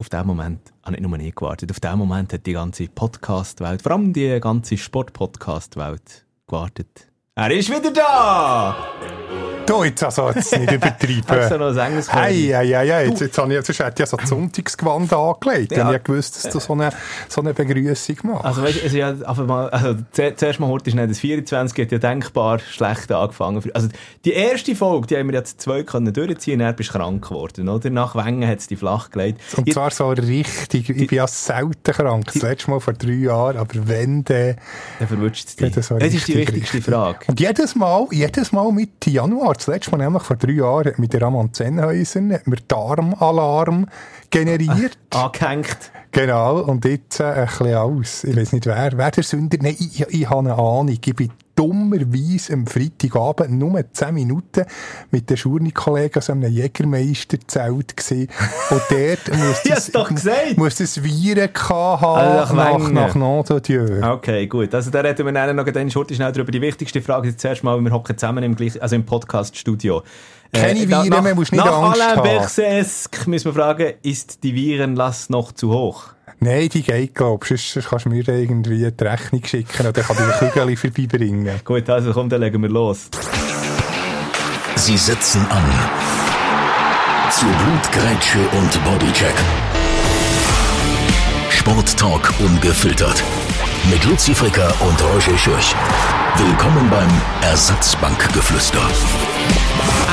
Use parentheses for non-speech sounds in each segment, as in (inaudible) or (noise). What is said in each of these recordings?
auf diesen Moment habe ich nur nie gewartet. Auf diesen Moment hat die ganze Podcast-Welt, vor allem die ganze Sport-Podcast-Welt gewartet. Er ist wieder da! Du, jetzt also jetzt nicht (laughs) übertreiben. Hast du noch ein Enges Hey, hey, hey, hey. Jetzt, jetzt, habe ich, jetzt hätte ich ja so das Sonntagsgewand angelegt. Ja. Ich gewusst, dass du so eine, so eine Begrüßung machst. Also weißt du, also, ja, einfach mal, also zuerst mal heute ist nicht das 24, hat ja denkbar schlecht angefangen. Also die erste Folge, die haben wir jetzt zwei können durchziehen, dann bist du krank geworden, oder? Nach Wengen hat es die flach gelegt. Und zwar so richtig, ich bin ja selten krank, das letzte Mal vor drei Jahren, aber wenn, dann... Dann verwünscht es dich. Das, ist die wichtigste Frage. Und jedes Mal, jedes Mal Mitte Januar, das letzte Mal nämlich vor drei Jahren mit der Ramon Zenhäusern hat mir Darmalarm generiert. (laughs) Angehängt. Genau, und jetzt äh, ein bisschen aus. Ich weiß nicht wer. Wer der Sünder? Nein, ich, ich, ich habe eine Ahnung. Ich bin dummerweise am Freitagabend nur 10 Minuten mit den Schurni-Kollegen aus einem Jägermeisterzelt gesehen. Und dort (laughs) muss das, doch gesagt. muss das Viren haben also nach, nach, nach Nom Dieu. Okay, gut. Also da reden wir dann noch ganz schnell darüber. Die wichtigste Frage ist zuerst mal, wir hocken zusammen im, gleichen, also im Podcast-Studio. Keine äh, Viren mehr, musst nicht nach Angst Alain haben. Berset müssen wir fragen, ist die Virenlast noch zu hoch? Nein, die geht, glaubst du. Sonst kannst du mir irgendwie die Rechnung schicken und dann kann ich ein Kügel (laughs) vorbeibringen. Gut, also komm, dann legen wir los. Sie setzen an. Zu Blutgrätsche und Bodycheck. Sporttalk ungefiltert. Mit Luzi Fricker und Roger Schürch. Willkommen beim Ersatzbankgeflüster.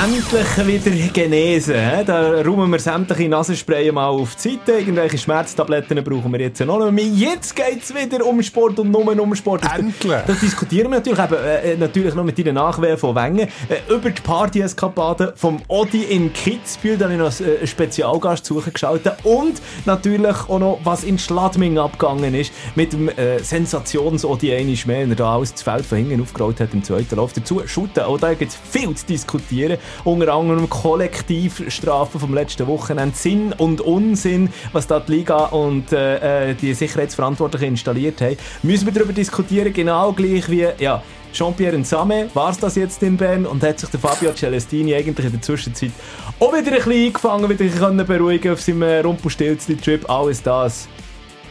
Endlich wieder genesen. Da räumen wir sämtliche Nasenspray mal auf die Seite. Irgendwelche Schmerztabletten brauchen wir jetzt noch nicht mehr. Jetzt geht es wieder um Sport und nur um Sport. Endlich! Das diskutieren wir natürlich, eben, äh, natürlich noch mit deinen Nachwehen von Wengen. Äh, über die Party-Eskapaden vom Odi in Kitzbühel. Da habe ich noch einen äh, Spezialgast zugeschaltet. Und natürlich auch noch, was in Schladming abgegangen ist. Mit dem äh, Sensations-Odi einmal mehr, wenn er da alles das Feld von hinten aufgerollt hat im zweiten Lauf. Dazu shooten. Auch da gibt es viel zu diskutieren unter anderem Kollektivstrafen vom letzten Wochenende, Sinn und Unsinn, was da die Liga und äh, äh, die Sicherheitsverantwortlichen installiert haben, müssen wir darüber diskutieren, genau gleich wie, ja, Jean-Pierre Nsame, war es das jetzt in Bern und hat sich der Fabio Celestini eigentlich in der Zwischenzeit auch wieder ein bisschen eingefangen, wieder können beruhigen auf seinem Rumpelstilzli-Trip, alles das.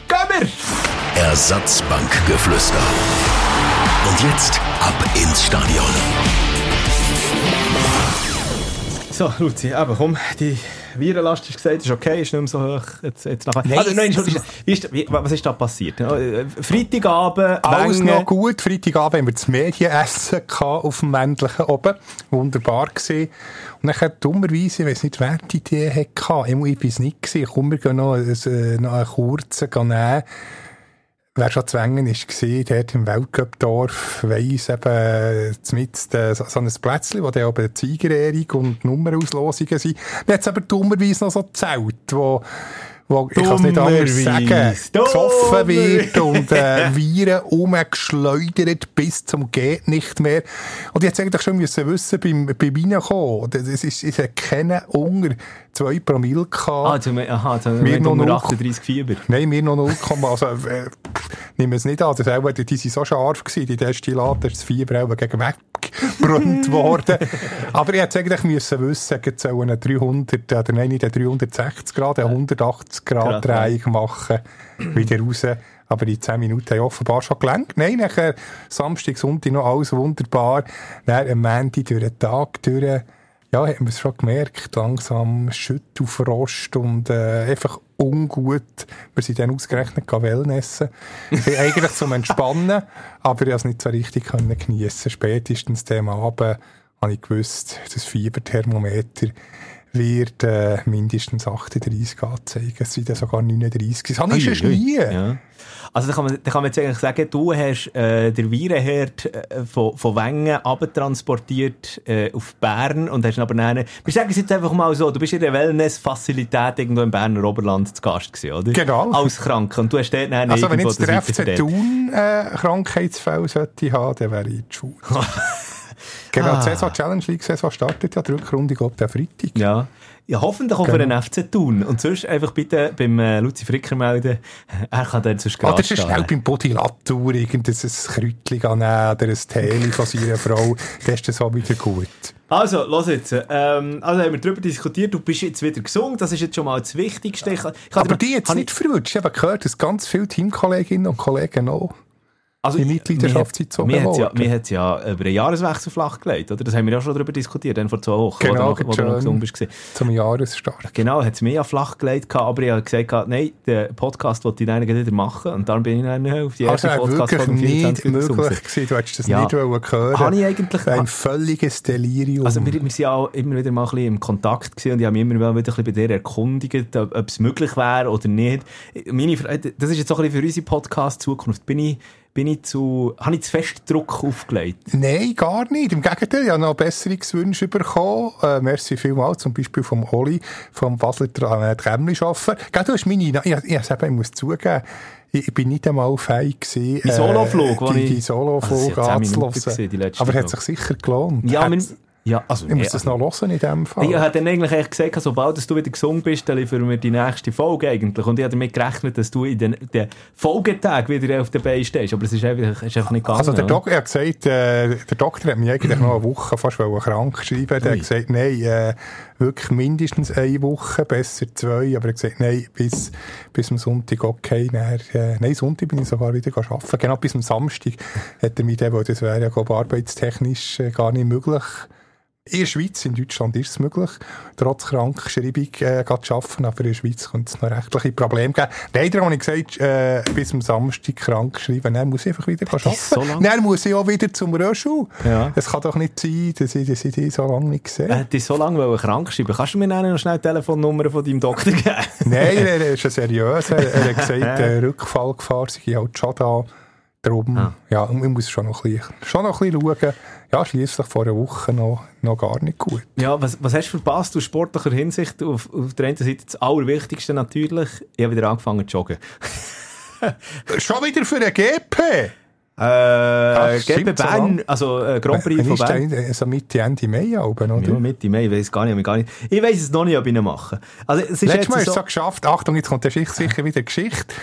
Gehen wir! Ersatzbankgeflüster. Und jetzt ab ins Stadion. So, Luzi, aber komm, die Virenlast ist gesagt, ist okay, ist nicht mehr so hoch. Jetzt, jetzt nachher. Nein, also, nein wie ist, wie, was ist da passiert? Äh, Freitagabend, Alles Wenge. noch gut. Freitagabend haben wir das Medienessen auf dem Männlichen oben. Wunderbar gesehen. Und dann dummerweise, ich weiß nicht, wer die Idee hatte, ich war es nicht gewesen. Komm, wir gehen noch, äh, noch einen kurzen nehmen Wer schon zu ist gesehen, dort im Weltcup-Dorf, weiss eben, mit äh, so ein Plätzchen, wo dann oben Siegerehrung und Nummerauslosungen sind. Dann hat es aber dummerweise noch so Zelt, wo wo, ich kann es nicht anders sagen, gesoffen wird und äh, Viren umgeschleudert bis zum geht nicht mehr. Und ich hätte eigentlich schon müssen wissen, beim, beim Reinkommen, das ist, ich hätte keinen unter 2 Promille gehabt. Ah, zum, aha, zum, wir noch 0, 38 Fieber. Nein, wir noch 0, also, äh, nehmen wir es nicht an, das auch, die sind so scharf gewesen, die Destillaten, das Fieber auch gegen weggebrannt (laughs) worden. Aber ich hätte eigentlich müssen wissen, es soll einen 300, oder nein, nicht einen 360 Grad, einen 180 Grad Drehung machen, wieder raus. Aber in 10 Minuten haben offenbar schon gelenkt. Nein, nachher Samstag, Sonntag noch alles wunderbar. Dann am Montag durch den Tag durch, ja, haben wir es schon gemerkt, langsam Schüttelfrost und äh, einfach ungut. Wir sind dann ausgerechnet Wellnessen. eigentlich zum Entspannen, aber ich konnte es nicht so richtig geniessen. Spätestens dem Abend habe ich gewusst, das Fieberthermometer wird äh, mindestens 38 anzeigen. Es sind ja sogar 39. Das habe ich schon nie. Ja. Also da kann, man, da kann man jetzt eigentlich sagen, du hast äh, den Virenherd äh, von, von Wengen abtransportiert äh, auf Bern und hast aber dann, wir sagen es jetzt einfach mal so, du bist in der Wellness-Facilität irgendwo im Berner Oberland zu Gast gewesen, oder? Genau. Als Kranker. Und du hast dort dann Also wenn jetzt der FC Thun äh, Krankheitsfälle sollte haben, dann wäre ich (laughs) die Schule. Genau, Ah. die Saison Challenge League Saison startet ja, die Rückrunde geht am Freitag. Ja. Ja, hoffentlich auch für Genau. den FC Thun. Und sonst einfach bitte beim äh, Luzi Fricker melden. (laughs) Er kann dann sonst Oder gerade es ist schnell beim Body Latour irgendein Kräutchen annehmen oder ein Tee von seiner Frau. Dann ist das auch wieder gut. Also, los jetzt. Ähm, also haben wir darüber diskutiert. Du bist jetzt wieder gesungen. Das ist jetzt schon mal das Wichtigste. Ich, ich Aber die jetzt nicht verwirrt. Ich habe gehört, dass ganz viele Teamkolleginnen und Kollegen noch Also, die Mitgliedschaft sind so Mir hat ja, hat's ja über einen Jahreswechsel flachgelegt, oder? Das haben wir ja schon darüber diskutiert, dann vor zwei Wochen, Genau, wo du noch, wo du noch schön. gesungen bist. zum Jahresstart. Genau, hat es mir ja flachgelegt, gehabt, aber ich habe gesagt, nein, den Podcast wollte ich dann wieder machen. Und dann bin ich dann auf die Also erste wäre Podcast wirklich von dem nicht 24. möglich gewesen. Du hättest das Ja. nicht wollen hören. Habe ich eigentlich... Ein völliges Delirium. Also wir, wir sind ja auch immer wieder mal ein bisschen im Kontakt gewesen und ich habe mich immer wieder ein bisschen bei dir erkundigt, ob, es möglich wäre oder nicht. Meine, das ist jetzt auch ein bisschen für unsere Podcast-Zukunft. Bin ich, bin ich zu, habe ich zu fest Druck aufgelegt? Nein, gar nicht. Im Gegenteil, ich habe noch Besserungswünsche bekommen. Äh, merci vielmals, zum Beispiel vom Oli, vom Basler äh, Tremli-Schaffer. Du hast meine, ich, ich, ich, ich muss zugeben, ich, bin nicht einmal fähig gewesen, Die Soloflug, wo die, die Soloflug Also, es hat 10 Minuten anzuhören. gewesen, die letzte Aber es hat sich sicher gelohnt. Ja, wir, ja also... ich muss das also- noch hören in dem Fall. Ich habe dann eigentlich echt gesagt, sobald dass du wieder gesungen bist, dann liefern wir die nächste Folge eigentlich. Und ich habe damit gerechnet, dass du in den, den Folgetagen wieder auf der Beine stehst. Aber es ist einfach, ist einfach nicht gegangen. Also der, oder? Dok er hat gesagt, äh, der Doktor hat mich eigentlich noch eine (clears throat) Woche fast krank schreiben. Der Ui. hat gesagt, nein, äh, wirklich mindestens eine Woche, besser zwei. Aber er hat gesagt, nein, bis, bis am Sonntag okay. Dann, äh, nein, Sonntag bin ich sogar wieder arbeiten. Genau, bis am Samstag hat er mich dann, weil das wäre ja glaub, arbeitstechnisch äh, gar nicht möglich. In der Schweiz, in Deutschland ist es möglich, trotz Krankschreibung äh, zu arbeiten, aber in der Schweiz könnte es noch rechtliche Probleme geben. Leider habe ich gesagt, äh, bis am Samstag krank schreiben, dann muss ich einfach wieder arbeiten. so dann muss ich auch wieder zum Röschel. Ja. Es kann doch nicht sein, dass ich, dass ich die so lange nicht gesehen Er habe. hat dich so lange krank schreiben. Kannst du mir noch schnell die Telefonnummer von deinem Doktor geben? (laughs) Nein, er ist ja seriös. Er, er hat (laughs) gesagt, der Rückfallgefahr sei halt schon da. Darum, Ah. ja, man muss schon noch ein bisschen, schon noch ein bisschen schauen. Ja, schliesslich vor einer Woche noch, noch gar nicht gut. Ja, was, was hast du verpasst aus sportlicher Hinsicht? Auf, auf der einen Seite das Allerwichtigste natürlich. Ich habe wieder angefangen zu joggen. (laughs) Schon wieder für einen GP! Äh, GP so Bern, lang. also äh, Grand Prix von ist Bern. der? Also Mitte, Ende Mai oben, oder? Ja, Mitte Mai, ich weiß gar nicht, gar nicht. Ich weiß es noch nicht, ob ich ihn mache. Also, es ist Letztes Mal jetzt hast du so, es so geschafft. Achtung, jetzt kommt der Schicht sicher wieder Geschichte.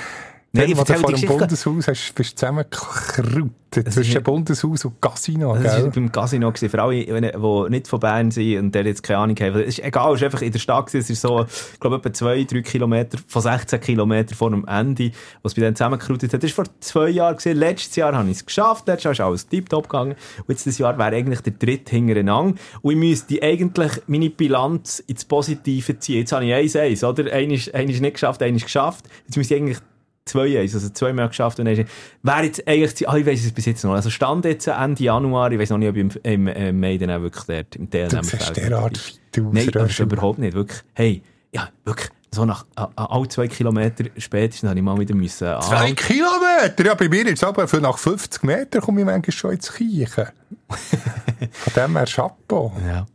Nein, ich erzähle vor dem. Bundeshaus hast, bist du zusammengekrautet ist zwischen nicht- Bundeshaus und Casino, das war beim Casino, gewesen, für alle, die nicht von Bern sind und der jetzt keine Ahnung haben. Es ist egal, es ist einfach in der Stadt, gewesen. es ist so, ich glaube, etwa zwei, drei Kilometer, von 16 Kilometern vor dem Ende, was bei denen zusammengekrautet hat. Das war vor zwei Jahren, gewesen. letztes Jahr habe ich es geschafft, letztes Jahr ist alles tiptop gegangen und jetzt dieses Jahr wäre eigentlich der dritte hintereinander und ich müsste eigentlich meine Bilanz ins Positive ziehen. Jetzt habe ich 1-1, oder? Einer ist, ist nicht geschafft, einer ist geschafft. Jetzt müsste ich eigentlich zwei eins, also zweimal geschafft und dann wäre jetzt eigentlich, ah, ich weiss es bis jetzt noch, also stand jetzt Ende Januar, ich weiss noch nicht, ob ich im, im, im Mai dann auch wirklich dort im Du TLM siehst derart. Nein, Röschel. überhaupt nicht, wirklich, hey, ja, wirklich, so nach, a, a, alle zwei Kilometer spätestens habe ich mal wieder müssen, ah, Zwei Kilometer? Ja, bei mir jetzt aber für nach 50 Metern komme ich manchmal schon ins Kiechen. (laughs) Von dem her Chapeau. Ja.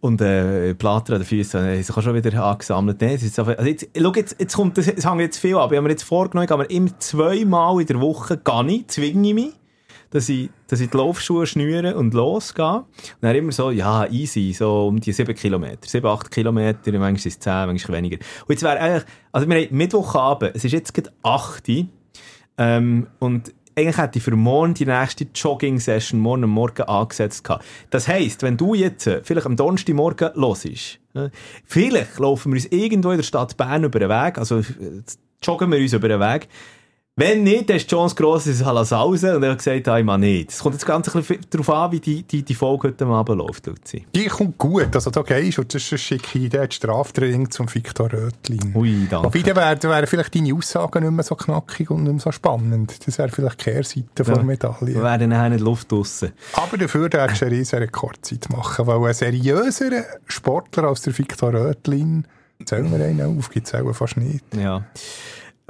Und äh, Plater an den Füßen haben sich auch schon wieder angesammelt. Nee, es ist so, also jetzt, schau, jetzt, jetzt kommt, es hängt jetzt viel ab. Ich habe mir jetzt vorgenommen, ich gehe mir immer zweimal in der Woche gehe ich, zwinge ich mich, dass ich, dass ich die Laufschuhe schnüre und losgehe. Und dann immer so, ja, easy, so um die sieben Kilometer. Sieben, acht Kilometer, manchmal sind es zehn, manchmal weniger. Und jetzt wäre eigentlich, also wir haben Mittwochabend, es ist jetzt gerade 8 Uhr, ähm, und eigentlich hätte ich für morgen die nächste Jogging-Session morgen Morgen angesetzt gehabt. Das heisst, wenn du jetzt äh, vielleicht am Donnerstagmorgen los ist, äh, vielleicht laufen wir uns irgendwo in der Stadt Bern über den Weg, also äh, joggen wir uns über den Weg. Wenn nicht, dann ist die Chance gross, dass es Hallasausen und er hat gesagt, ah, ich mag nicht. Es kommt jetzt ganz ein bisschen darauf an, wie die, die, die Folge heute Abend läuft, Luzi. Die kommt gut. Also da gehst und das schicke Idee. Das Straftraining zum Victor Rötlin. Ui, danke. Wobei, dann wären wären vielleicht deine Aussagen nicht mehr so knackig und nicht mehr so spannend. Das wäre vielleicht die Kehrseite von der Wir Medaille. werden nachher nicht Luft draussen. Aber dafür darfst du eine riesen Rekordzeit machen, weil ein seriöserer Sportler als der Victor Rötlin, zählen wir einen auf, gibt es auch fast nicht. Ja.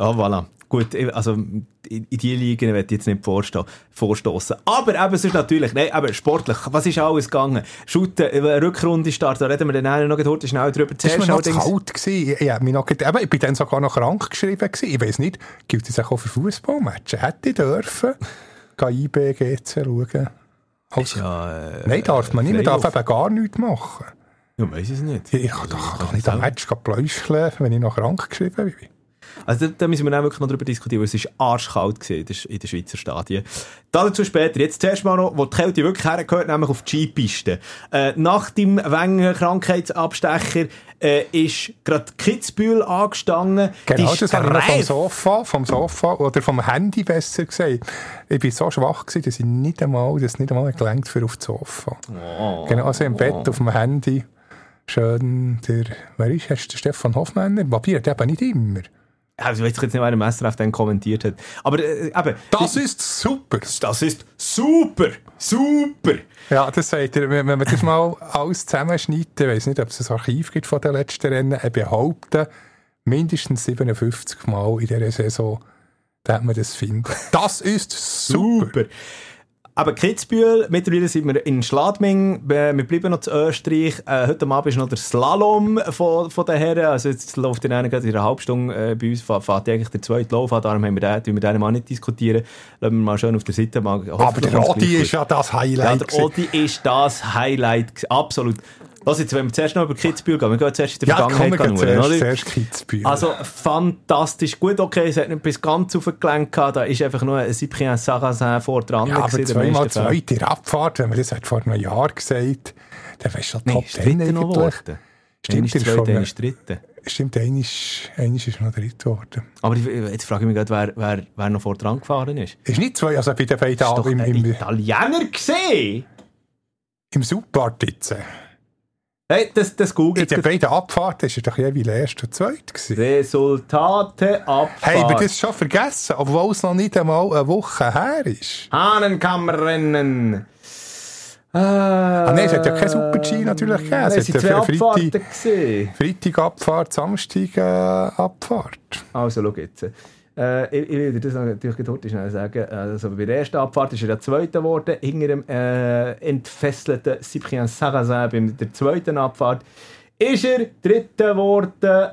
Ja, voilà. Gut, also in die Ligen werde ich jetzt nicht vorstehen, vorstoßen. Aber eben, es ist natürlich, nein, aber sportlich, was ist alles gegangen? Shooten, äh, Rückrunde Start, da reden wir dann noch heute schnell drüber. Das war noch zu kalt. Gewesen. Ich, noch, eben, ich bin dann sogar noch krank geschrieben. Gewesen. Ich weiss nicht, gilt das auch für Fußballmatches? Hätte ich dürfen, IB, GC schauen. Also, Ja, äh, nein, darf man nicht. Man darf eben gar nichts machen. Ja, weiß es nicht. Ich kann doch, doch nicht am Match pläuscheln, wenn ich noch krank geschrieben bin. Also da, da müssen wir dann wirklich noch drüber diskutieren, weil es ist arschkalt gewesen in der- den Schweizer Stadien. Dazu später. Jetzt zuerst mal noch, wo die Kälte wirklich hergehört, nämlich auf die Skipiste. Äh, nach dem Wenger Krankheitsabstecher äh, ist gerade Kitzbühel angestanden. Genau, Die das habe ich noch vom Sofa, vom Sofa oder vom Handy besser gesagt. Ich war so schwach, gewesen, dass ich nicht einmal, das nicht einmal gelenkt für auf das Sofa. Oh. Genau, also im Bett auf dem Handy. Schön, der, wer ist, hast du Stefan Hofmänner? Papier hat eben nicht immer. Also, ich weiß jetzt nicht, wer der Messer dann kommentiert hat. Aber äh, eben, Das ist super. das ist super, super. Ja, das sagt er, wenn wenn man das mal alles zusammenschneidet, ich weiss nicht, ob es ein Archiv gibt von den letzten Rennen, er behauptet, mindestens 57 Mal in dieser Saison, da hat man das finden. Das ist super. Super. Aber Kitzbühel, mittlerweile sind wir in Schladming, äh, wir bleiben noch zu Österreich. Äh, heute Abend ist noch der Slalom von, von den Herren. Also jetzt läuft in einer, in einer halben Stunde äh, bei uns, fährt eigentlich der zweite Lauf an. Darum haben wir den, tun wir den mal nicht diskutieren. Lassen wir mal schön auf der Seite. Mal, Aber der Rodi ist ja das ja, Highlight. der gewesen. Odi ist das Highlight. Absolut. Lass jetzt, wenn wir zuerst noch über Kitzbühel gehen, wir gehen zuerst in der ja, komm, wir Vergangenheit gehen schauen, zuerst, oder? Kitzbühel. Also fantastisch. Gut, okay, es hat nicht bis ganz auf den Gelenk gehabt. Da ist einfach nur ein Cyprien Sarrazin vor dran. ja, aber zweimal zweite Abfahrt, wenn man das hat vor einem Jahr gesagt dann wärst du schon Nee, Top ist 10 dritter noch eigentlich. Stimmt, ist zweite, ist dritte. Stimmt, einer ist, noch dritt geworden. Aber ich- jetzt frage ich mich gerade, wer, wer, wer noch vor dran gefahren ist. Ist nicht zwei, also bei den beiden Das ist doch im, im, Italiener gesehen. im Superpart jetzt. Hey, das, das In googelt. den beiden Abfahrten war er doch jeweils erst und zweit. Gewesen. Resultate Abfahrt. Hey, wir das schon vergessen, obwohl es noch nicht einmal eine Woche her ist. Hahnenkammerrennen. Ah, Ah, nein, es hat ja kein Super-G natürlich gegeben. Nein, Es hat zwei Freitag- Abfahrten gesehen. Freitag Abfahrt, Samstag äh, Abfahrt. Also, schau jetzt. Äh, ich, ich will dir das natürlich heute schnell sagen. Also, bei der ersten Abfahrt ist er der Zweite geworden, hinter dem äh, entfesselten Cyprien Sarrazin. Bei der zweiten Abfahrt ist er Dritter geworden.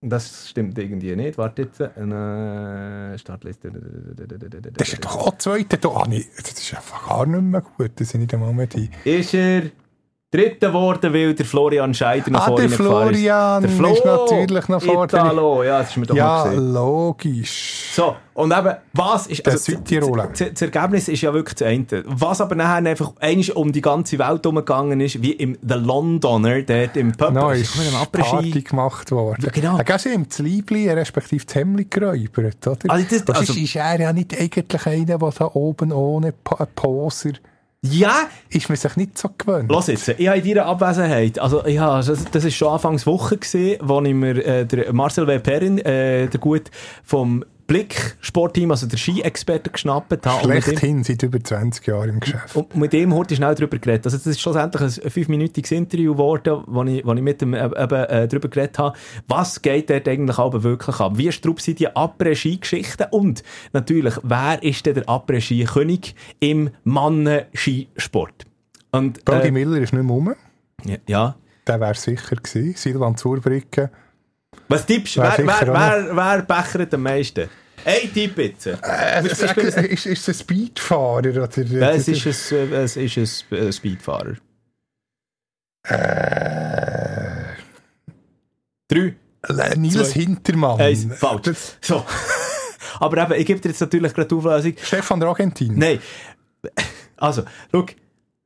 Das stimmt irgendwie nicht. Warte jetzt. Äh, Startliste. Das ist doch auch Zweite. Ah, das ist einfach gar nicht mehr gut. Das sind nicht einmal mehr die. Ist er Dritter geworden, weil der Florian Scheider noch Ah, vor der ihm gefahren ist. Florian Der Flo ist natürlich noch vor der- Italo, ja, das ist mir doch Ja, mal gesehen. logisch. So, und eben, was ist, Der also, Südtiroler. das, Ergebnis ist ja wirklich das eine. Was aber nachher einfach einmal um die ganze Welt umgegangen ist, wie im The Londoner, dort im Pub. Noch Also, ist mit dem Party gemacht worden. Ja, genau. Er sie ihm das Liebli, respektive das Hemd geräubert, oder? Also das- also- ist, ist er ja nicht eigentlich einer, der da oben ohne Pa- Poser Ja, ist man sich nicht so gewöhnt. Los jetzt, ich habe in deiner Abwesenheit, also ja, das, das ist schon Anfangs Woche gesehen, wo ich mir äh, der Marcel W. Perrin, äh, der gut vom Blick Sportteam, also der Ski-Experte geschnappt habe. Schlechthin seit über 20 Jahren im Geschäft. Und mit dem heute schnell darüber geredet. Also das ist schlussendlich ein fünfminütiges Interview geworden, wo ich, wo ich mit ihm äh, eben, äh, darüber geredet habe, was geht dort eigentlich aber wirklich ab? Wie strupp sind die Après-Ski-Geschichten? Und natürlich, wer ist denn der Après-Ski-König im Mannen-Skisport? Brody äh, Miller ist nicht mehr rum. ja. Der wäre sicher gewesen. Silvan Zurbricke. Was tippst du? Wer Wer, wer, wer, bechert am meisten? Ein Tipp jetzt. Äh, ist, ist es ein Speedfahrer? Oder, es ist ein, es ist ein Speedfahrer. Äh, Drei. Nils Zwei. Hintermann. Eins, falsch. Das- So. Aber eben, ich gebe dir jetzt natürlich gerade die Auflösung. Stefan der Argentin. Nein. Also, schau.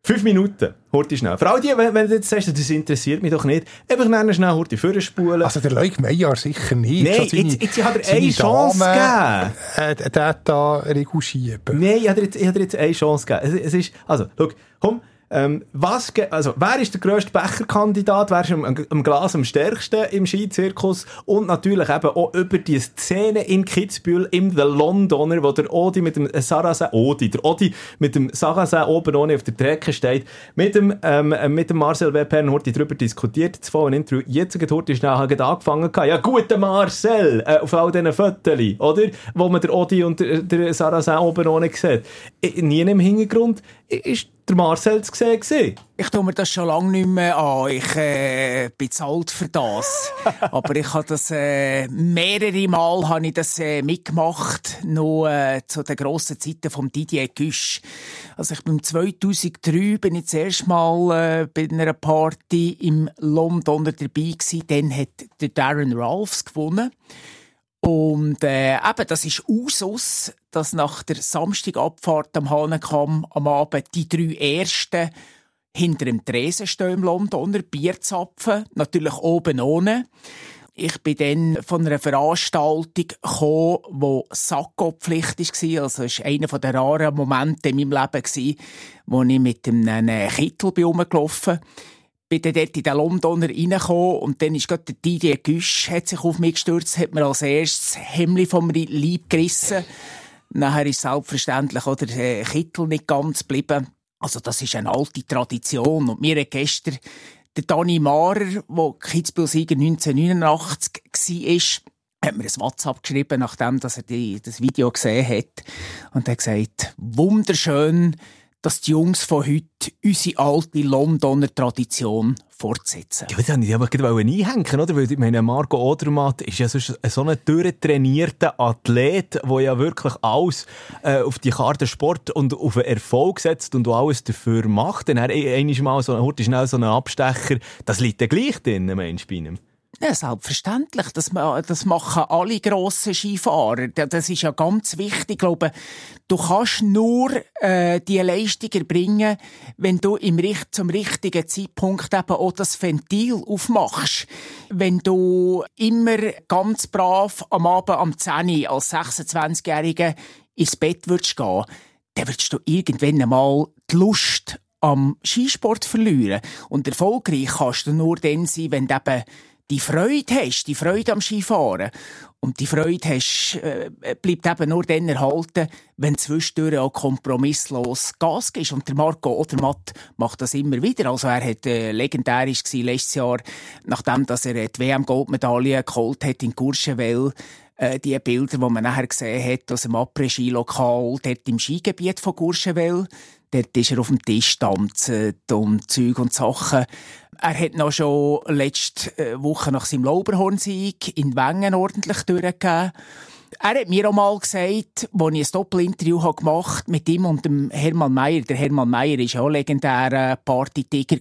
Fünf Minuten, Horti schnell. Für all die, wenn, wenn du jetzt sagst, das interessiert mich doch nicht, einfach nennen schnell Horti vorspulen. Also der Leuk Meijer sicher nicht. Nein, Schon seine- jetzt, jetzt hat er eine Chance Dame, gegeben. Äh, hat da Regu schieben. Nein, ich habe dir jetzt, jetzt eine Chance gegeben. Es, es ist, also, schau, komm, ähm, was, also, wer ist der grösste Becherkandidat? Wer ist am, am, Glas am stärksten im Skizirkus? Und natürlich eben auch über die Szene in Kitzbühel im The Londoner, wo der Odi mit dem Sarrazin, Odi, der Odi mit dem Sarrazin oben ohne auf der Trecke steht, mit dem, ähm, äh, mit dem Marcel Webern heute drüber diskutiert, das vorhin Interview. Jetzt geht heute schnell angefangen. Ja, guten Marcel, äh, auf all diesen Fotos, oder? Wo man der Odi und der, der Sarrazin oben ohne sieht. Nie im Hintergrund ist der Marcel zu sehen gewesen? Ich tue mir das schon lange nicht mehr an. Ich äh, bin zu alt für das. (laughs) Aber ich habe das äh, mehrere Mal habe ich das äh, mitgemacht, noch äh, zu den grossen Zeiten von Didier Güsch. Also ich bin 2003 bin ich das erste Mal äh, bei einer Party im Londoner dabei gewesen. Dann hat der Darren Ralphs gewonnen. Und äh, eben, das ist Usus, dass nach der Samstagabfahrt am Hahnenkamm am Abend die drei Ersten hinter dem Tresen stehen im Londoner, Bier natürlich oben ohne. Ich bin dann von einer Veranstaltung gekommen, wo Sakko-Pflicht war. Also, es war einer der raren Momente in meinem Leben, wo ich mit einem Kittel rumgelaufen bin bin dann dort in den Londoner reingekommen und dann ist gerade der Didier Güsch hat sich auf mich gestürzt, hat mir als erstes Hemmli vom Leib gerissen. Nachher ist selbstverständlich auch der Kittel nicht ganz geblieben. Also das ist eine alte Tradition und mir gestern der Dani Marer, der Kitzbühel-Sieger 1989 war, hat mir ein WhatsApp geschrieben, nachdem dass er die, das Video gesehen hat. Und er hat gesagt, wunderschön, dass die Jungs von heute unsere alte Londoner Tradition fortsetzen. Ja, das wollte ich aber einhängen, oder? Weil ich meine, Marco Odermatt ist ja so, ein durchtrainierter Athlet, der ja wirklich alles äh, auf die Karte Sport und auf den Erfolg setzt und alles dafür macht. Dann er einmal so, schnell so einen Abstecher, das liegt ja gleich drin, du, bei ihm? Ja, selbstverständlich. Das, das machen alle grossen Skifahrer. Das ist ja ganz wichtig. Ich glaube, du kannst nur äh, die Leistung erbringen, wenn du im, zum richtigen Zeitpunkt eben auch das Ventil aufmachst. Wenn du immer ganz brav am Abend am 10 als 26-Jähriger ins Bett würdest gehen, dann würdest du irgendwann einmal die Lust am Skisport verlieren. Und erfolgreich kannst du nur dann sein, wenn du eben die Freude hast, die Freude am Skifahren. Und die Freude hast, äh, bleibt eben nur dann erhalten, wenn zwischendurch auch kompromisslos Gas gibst. Und der Marco Odermatt macht das immer wieder. Also er hat äh, legendärisch gewesen, letztes Jahr, nachdem dass er die WM-Goldmedaille geholt hat in Courchevel, äh, die Bilder, die man nachher gesehen hat aus dem Après-Ski-Lokal, dort im Skigebiet von Courchevel. Dort ist er auf dem Tisch tanzen und Zeug und Sachen. Er hat noch schon letzte äh, Woche nach seinem Lauberhornsieg in Wengen ordentlich durchgegeben. Er hat mir auch mal gesagt, als ich ein Doppelinterview gemacht habe mit ihm und dem Hermann Mayer, der Hermann Mayer war ja auch legendärer Partytiger,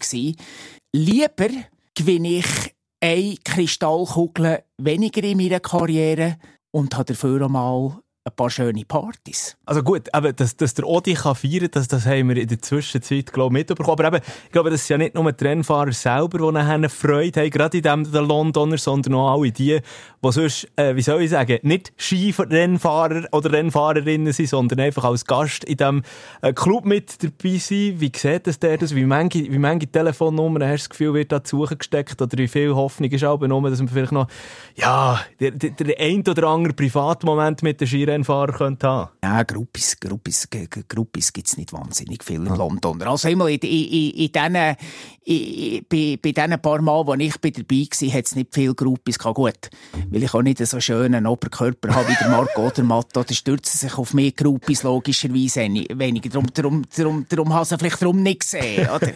lieber gewinne ich eine Kristallkugel weniger in meiner Karriere und habe dafür auch mal ein paar schöne Partys. Also gut, aber dass, dass der Odi kann feiern kann, das, das haben wir in der Zwischenzeit glaube mitbekommen. Aber eben, ich glaube, das sind ja nicht nur die Rennfahrer selber, die nachher Freude haben, gerade in dem der Londoner, sondern auch alle die, die sonst, äh, wie soll ich sagen, nicht Skirennfahrer oder Rennfahrerinnen sind, sondern einfach als Gast in diesem äh, Club mit dabei sind. Wie sieht das der das? Wie manche, wie manche Telefonnummern hast du das Gefühl, wird da zu Suche gesteckt? Oder wie viel Hoffnung ist auch benommen, dass man vielleicht noch, ja, der, der, der ein oder andere Privatmoment mit der Skirennfahrer Skirennfahrer könnte haben? Ja, Gruppis, Gruppis, Gruppis gibt es nicht wahnsinnig viel in ah. London. Also immer in, in, in, diesen, in, bei, bei diesen paar Mal, wo ich dabei war, hat es nicht viel Gruppis gehabt. Gut, weil ich auch nicht so schönen Oberkörper habe wie der Marco (laughs) Odermatt, da stürzen sich auf mehr Gruppis logischerweise weniger. Darum, darum, darum, darum habe ich vielleicht darum nicht gesehen. Oder?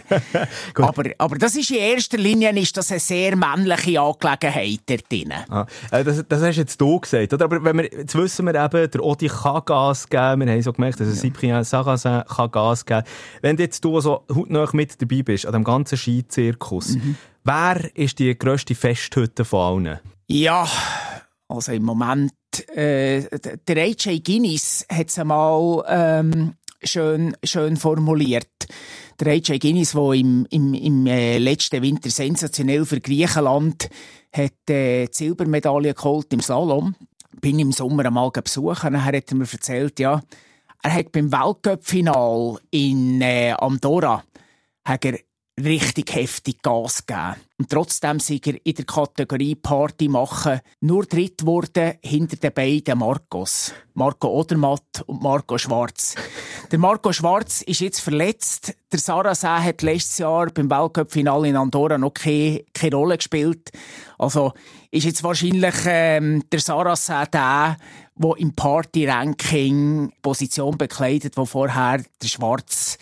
(laughs) aber, aber das ist in erster Linie ist das eine sehr männliche Angelegenheit dort drin. Ah, äh, das, das hast jetzt du gesagt, oder? Aber wenn wir, jetzt wissen wir eben, der Odi kann Gas geben. Wir haben so gemerkt, dass ja. Cyprien Sarrazin kann Gas geben. Wenn jetzt du so noch mit dabei bist, an dem ganzen Skizirkus, mhm. wer ist die grösste Festhütte von allen? Ja, also im Moment, äh, der AJ Guinness hat es einmal ähm, schön, schön formuliert. Der AJ Guinness, der im, im, im äh, letzten Winter sensationell für Griechenland hat äh, die Silbermedaille geholt im Slalom bin im Sommer einmal besuchen. Dann hat er mir erzählt, ja, er hat beim Weltcup-Final in äh, Andorra hat er richtig heftig Gas gegeben. Und trotzdem sind er in der Kategorie Party machen nur dritt geworden hinter den beiden Marcos. Marco Odermatt und Marco Schwarz. Der Marco Schwarz ist jetzt verletzt. Der Sarrazin hat letztes Jahr beim Weltcup-Final in Andorra noch keine, keine Rolle gespielt. Also ist jetzt wahrscheinlich ähm, der Sarrazin der, der im Party-Ranking Position bekleidet, wo vorher der Schwarz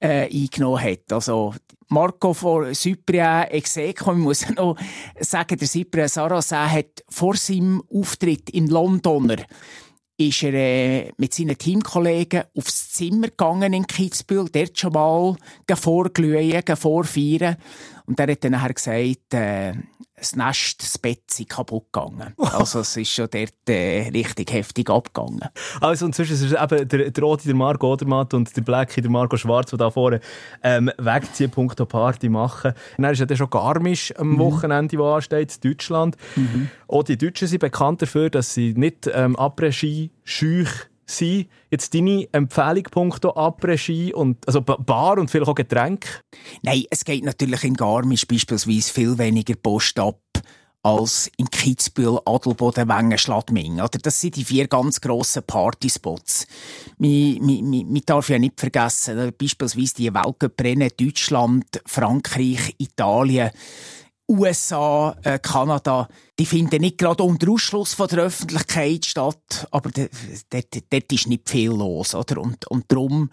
äh, eingenommen hat. Also Marco von Cyprien Execo, ich muss (laughs) noch sagen, der Cyprien Saracen hat vor seinem Auftritt in Londoner ist er äh, mit seinen Teamkollegen aufs Zimmer gegangen in Kitzbühel, dort schon mal vorglühen, vorfeiern. Und er hat dann nachher gesagt, äh, das Nest, das Bett sind kaputt gegangen. Also es ist schon dort äh, richtig heftig abgegangen. Also inzwischen ist es eben der, der Roti, der Marco Odermatt und der Blackie, der Marco Schwarz, die da vorne ähm, wegziehen, Punkto Party machen. Und dann ist ja dann schon Garmisch am mhm. Wochenende, das ansteht, in Deutschland. Mhm. Auch die Deutschen sind bekannt dafür, dass sie nicht ähm, Après-Ski schüch sein? Jetzt deine Empfehlung punkto Après-Ski also Bar und vielleicht auch Getränke? Nein, es geht natürlich in Garmisch beispielsweise viel weniger Post ab als in Kitzbühel, Adelboden, Wengen, Schladming. Das sind die vier ganz grossen Partyspots. Man, darf ja nicht vergessen, beispielsweise die Weltcuprennen Deutschland, Frankreich, Italien. USA, äh, Kanada, die finden nicht gerade unter Ausschluss von der Öffentlichkeit statt, aber dort, ist nicht viel los, oder? Und, und darum,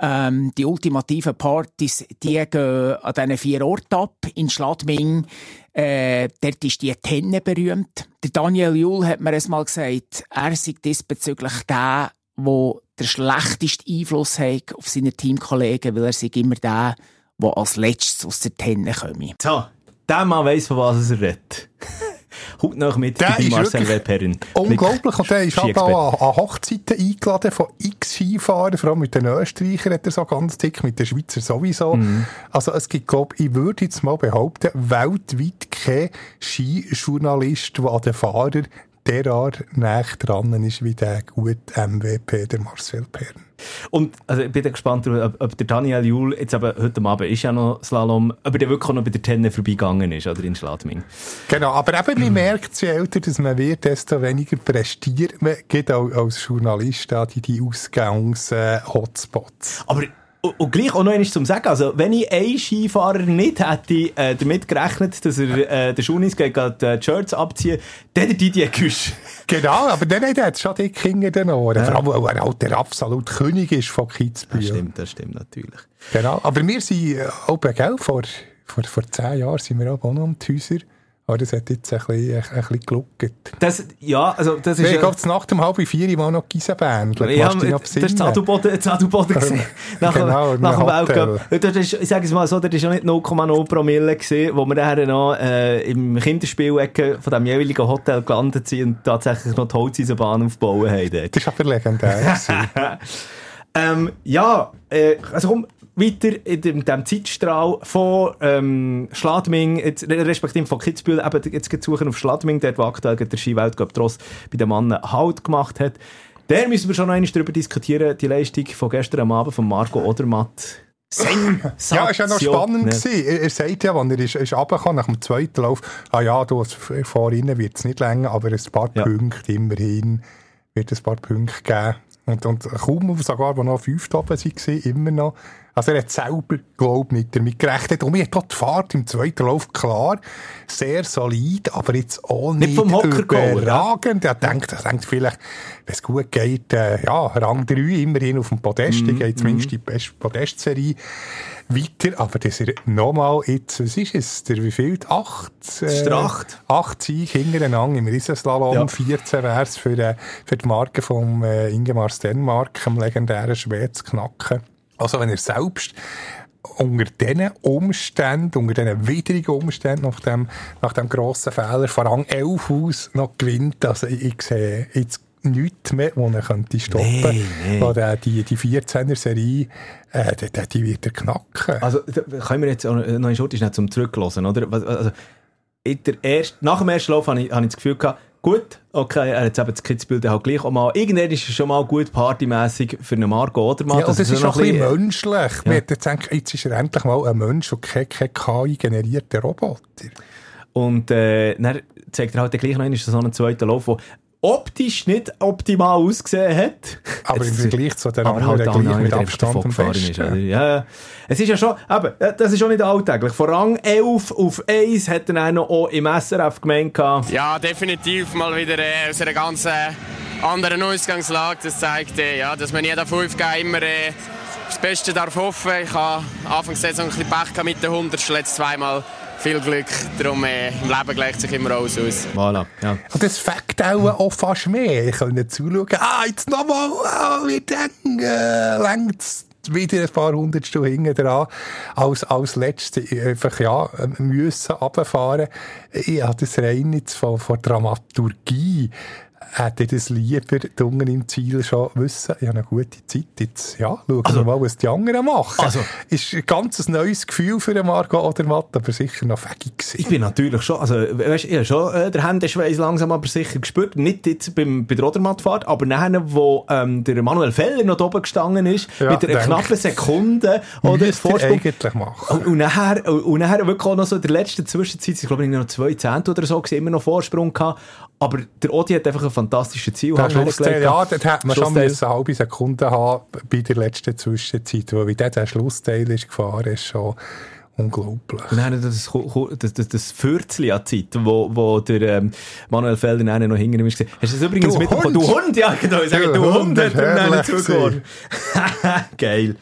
ähm, die ultimativen Partys, die gehen an diesen vier Orten ab. In Schladming, äh, dort ist die Tenne berühmt. Der Daniel Juhl hat mir mal gesagt, er sei diesbezüglich der, der den schlechtesten Einfluss hat auf seine Teamkollegen, weil er sei immer der, der als letztes aus der Tenne komme. So, der Mann weiss, von was er redet. (laughs) Haut noch mit der bei Marcel Webherren. Unglaublich. Und der ist halt auch an, Hochzeiten eingeladen von x Skifahrern, vor allem mit den Österreichern hat er so ganz dick, mit den Schweizer sowieso. Mhm. Also es gibt, glaube ich, würde jetzt mal behaupten, weltweit kein Skijournalist, der an den Fahrer derart nah dran ist wie der gute MVP, der Marcel Perren. Und also ich bin gespannt, ob, ob der Daniel Juhl jetzt aber heute Abend ist ja noch Slalom, ob er wirklich noch bei der Tenne vorbeigegangen ist, oder in Schladming. Genau, aber eben, man (clears throat) merkt, je älter dass man wird, desto weniger prestiert man, geht auch als Journalist an die, die Ausgangs-Hotspots. Aber und gleich auch noch eines zum Sagen. Also, wenn ich einen Skifahrer nicht hätte äh, damit gerechnet, dass er äh, den Schunis gegen die Shirts abziehen, dann hätte die Güsch. (laughs) Genau, aber dann hat er schon dick hinter den Ohren. Ja. Vor allem, weil er halt der absolut König ist von Kitzbühel. Das stimmt, das stimmt natürlich. Genau, aber wir sind, äh, oben, gell, vor, vor, vor zehn Jahren sind wir auch noch um die Häuser aber das hat jetzt ein bisschen, ein, ein bisschen geluckt. Das, ja, also das ist... Ich glaube, nach dem halb vier mal noch Giesenbändler. Ja, das ist Zadelboden, (laughs) Zadelboden gesehen. nach, genau, nach dem Weltcup. Ich sage es mal so, das war noch nicht 0,0 Promille, gewesen, wo wir dann noch äh, im Kinderspielecke von dem jeweiligen Hotel gelandet sind und tatsächlich noch die Holzeisenbahn aufbauen haben. Das ist aber legendär. (laughs) ähm, ja, äh, also komm, weiter in dem, dem Zeitstrahl von ähm, Schladming, jetzt, respektive von Kitzbühel, eben jetzt suchen auf Schladming, dort wo aktuell der Ski-Weltcup Tross bei den Mannen Halt gemacht hat. Der müssen wir schon noch einmal darüber diskutieren, die Leistung von gestern Abend von Marco Odermatt. Sensation. Ja, ist ja noch spannend gewesen. Er, er sagt ja, als er ist, ist runtergekommen, nach dem zweiten Lauf, ah ja, du, vorhin wird es nicht länger, aber ein paar ja. Punkte immerhin wird es ein paar Punkte geben. Und, und kaum sogar, als noch fünf oben waren, immer noch also er hat selber, glaube ich, nicht damit gerechnet. Und mir hat die Fahrt im zweiten Lauf klar sehr solid, aber jetzt auch nicht, nicht vom Hocker überragend. Er denkt, er denkt vielleicht, wenn es gut geht, äh, ja, Rang 3 immerhin auf dem Podest. Mm, geht zumindest mm. die beste Podestserie weiter. Aber dass er nochmal jetzt, was ist es, der wie viel? Acht? Äh, acht. Acht Siege hintereinander im Riesenslalom. Ja. 14 wäre es für, äh, für die Marke von äh, Ingemar Stenmark, dem legendären Schwert, zu knacken. Also wenn er selbst unter diesen Umständen, unter diesen widrigen Umständen nach dem, nach dem grossen Fehler von Rang 11 aus noch gewinnt, also ich, ich sehe jetzt nichts mehr, wo er könnte stoppen nee, nee. Oder die, die 14er-Serie, äh, die, die wird er knacken. Also, können wir jetzt noch einen Schritt zum Zurücklassen, oder? Also, der erste, nach dem ersten Lauf habe ich, ich das Gefühl gehabt, Gut, okay, er hat eben das Kitzbild halt gleich auch mal. Irgendwann ist es schon mal gut partymässig für einen Marco Odermatt. Ja, und das, das ist auch ein bisschen menschlich. Ja. Jetzt, gedacht, jetzt ist er endlich mal ein Mensch und kein, kein KI-generierter Roboter. Und äh, dann zeigt er halt gleich noch einmal so einen zweiten Lauf, wo optisch nicht optimal ausgesehen hat. Aber im Vergleich zu den anderen halt gleich mit Abstand am besten. Ist, ja. ja. Es ist ja schon, eben, das ist schon nicht alltäglich. Von Rang 11 auf 1 hat er dann auch im SRF gemeint. Ja, definitiv mal wieder äh, aus einer ganz äh, anderen Ausgangslage. Das zeigt, äh, ja, dass man jeder 5G immer äh, das Beste darf hoffen. Ich habe Anfang der Saison ein bisschen Pech gehabt mit den 100. Letztes zweimal viel Glück. Darum äh, im Leben gleicht sich immer alles aus. Voilà, ja. Und das fängt auch, auch fast mehr. Ich kann nicht zuschauen, ah, jetzt nochmal, ah, wir denken, äh, längt's wieder ein paar Hundertstel hinten dran, als, als letzte einfach, ja, müssen runterfahren. Ich habe das rein jetzt von, von Dramaturgie hätte ich das lieber unten im Ziel schon wissen, ich habe eine gute Zeit, jetzt, ja, schauen Also- wir mal, was die anderen machen. Also- ist ein ganz neues Gefühl für den Marco Odermatt, aber sicher noch fähig gewesen. Ich bin natürlich schon, also, weißt, ich habe schon äh, der Händeschweiß langsam aber sicher gespürt. Nicht jetzt beim, bei der Odermattfahrt, aber nachher, wo ähm, der Manuel Feller noch oben gestanden ist, Ja, mit einer knappen Sekunde oder er Vorsprung. eigentlich machen. Und, und nachher, und, und nachher wirklich auch noch so in der letzten Zwischenzeit, ich glaube, ich noch zwei Zehntel oder so, immer noch Vorsprung gehabt. Aber der Odi hat einfach ein fantastisches Ziel Der Schlussteil, ja, dort hätte man schon eine halbe Sekunde haben bei der letzten Zwischenzeit, weil wie der Schlussteil ist gefahren, ist schon unglaublich. Und dann das, das, das, das Fürzli an Zeit, wo, wo der ähm, Manuel Felder dann noch hinter ihm ist. Hast du das übrigens Du mitbekommen? Hund! Du Hund, ja, genau. Ich sage, Du du Hund, Hund, hat ist dann zugeworfen. (laughs) Geil.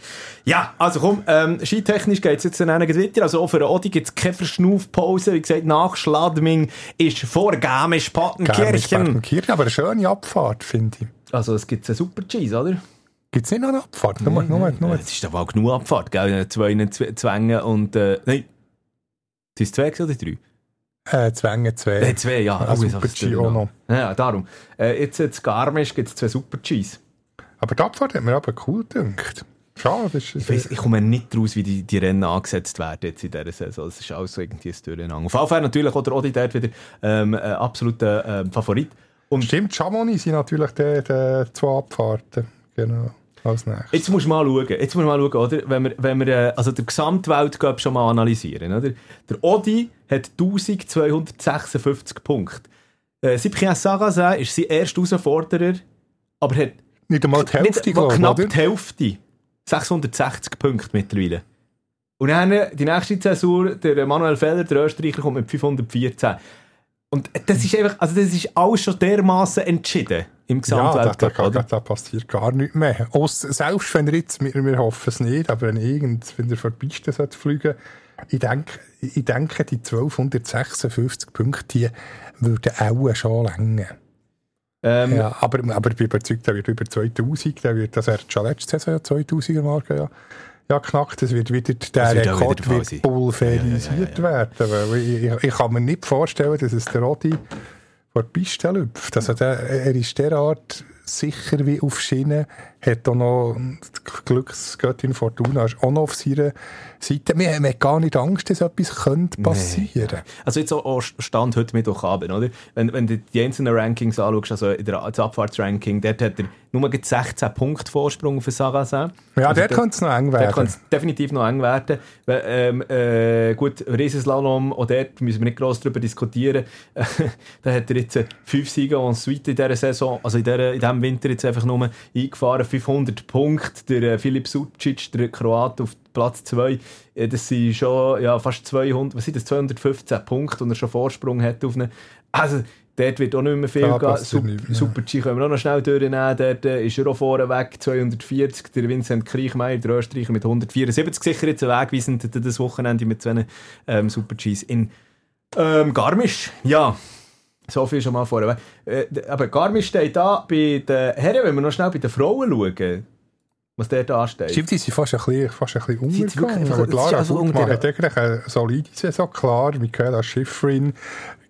Ja, also komm, ähm, skitechnisch geht es jetzt dann weiter. Also auch für Odi gibt es keine Verschnaufpause. Wie gesagt, nach Schladming ist vor Garmisch-Partenkirchen. Kirchen, aber eine schöne Abfahrt, finde ich. Also es gibt einen super Cheese, oder? Gibt es nicht noch eine Abfahrt? Nur, nur, nur. Es ist aber auch genug Abfahrt, gell? Zwei Zw- Zwänge und... Äh, nein. Sind es zwei oder drei? Äh, Zwänge zwei. Äh, zwei, ja. Oh, jetzt Super G auch noch. Ja, darum. Äh, jetzt in Garmisch gibt es zwei Super Gs. Aber die Abfahrt hat mir aber cool gedacht. Schade, das Ich, ist... weiss, ich komme nicht raus, wie die, die Rennen angesetzt werden jetzt in dieser Saison. Es ist alles so irgendwie ein Durcheinander. Auf jeden Fall natürlich auch der Odi dort wieder ähm, ein absoluter ähm, Favorit. Und Stimmt, Chamonix sind natürlich die, die zwei Abfahrten. Genau, als nächstes. Jetzt musst du mal schauen, jetzt musst du mal schauen, oder? Wenn wir, wenn wir äh, also der Gesamtweltcup schon mal analysieren, oder? Der Odi hat 1256 Punkte. Äh, Cyprien Sarrazin ist sein erster Herausforderer, aber hat Nicht einmal die Hälfte, nicht, glaube knapp oder? die Hälfte. 660 Punkte mittlerweile. Und dann äh, die nächste Zäsur, der Manuel Feller, der Österreicher, kommt mit 514. Und das ist einfach, also das ist alles schon dermaßen entschieden im Ja, da, da, Gesamtweltcup, da, da passiert gar nichts mehr. Aus, selbst wenn er jetzt, wir, wir hoffen es nicht, aber wenn, irgend, wenn er vor die Piste sollte fliegen ich denke, ich denke, die 1256 Punkte, die würden auch schon länger. Ähm, Ja, aber, aber ich bin überzeugt, der wird über 2000, der wird, das er schon letzte Saison ja 2000er Marke ja, ja knackt, das wird wieder, der wird wieder Rekord der Fall wird pulverisiert werden. Weil ich, ich, ich kann mir nicht vorstellen, dass es der Rodi vor die Piste läuft. Also der, er ist derart sicher wie auf Schiene, hat auch noch die Glücksgöttin Fortuna ist auch noch auf seiner Seite. Wir haben gar nicht Angst, dass etwas könnte passieren Also jetzt auch, Stand heute Mittwochabend, oder? Wenn, wenn du die einzelnen Rankings anschaust, also das Abfahrtsranking, dort hat er nur gerade 16 Punkte Vorsprung auf den Sarrazin. Ja, Also der dort- könnte es noch eng werden. kann es definitiv noch eng werden. Ähm, äh, gut, Riesenslalom, auch dort müssen wir nicht gross darüber diskutieren. (laughs) da hat er jetzt fünf Siege en suite in dieser Saison, also in, dieser, in diesem Winter jetzt einfach nur eingefahren. 500 Punkte. Der äh, Filip Sucic, der Kroat, auf Platz 2. Äh, das sind schon ja, fast 200, was sind das, 215 Punkte und er schon Vorsprung hat auf einen. Also, dort wird auch nicht mehr viel Da gehen. passiert Sup nicht, ja. Super G können wir auch noch schnell durchnehmen. Dort äh, ist er auch vorne weg, 240. Der Vincent Kriechmeier, der Österreicher, mit 174. Sicher jetzt wegweisend das Wochenende mit zwei ähm, Super Gs in ähm, Garmisch. Ja, so viel schon mal vorne. Äh, aber Garmisch steht da bei den Herren, wenn wir noch schnell bei den Frauen schauen, was der da steht. Stimmt, die sind fast ein bisschen, fast ein bisschen untergegangen. Aber Clara also Gutmann hat eigentlich eine solide Saison, klar. Michaela Schifrin,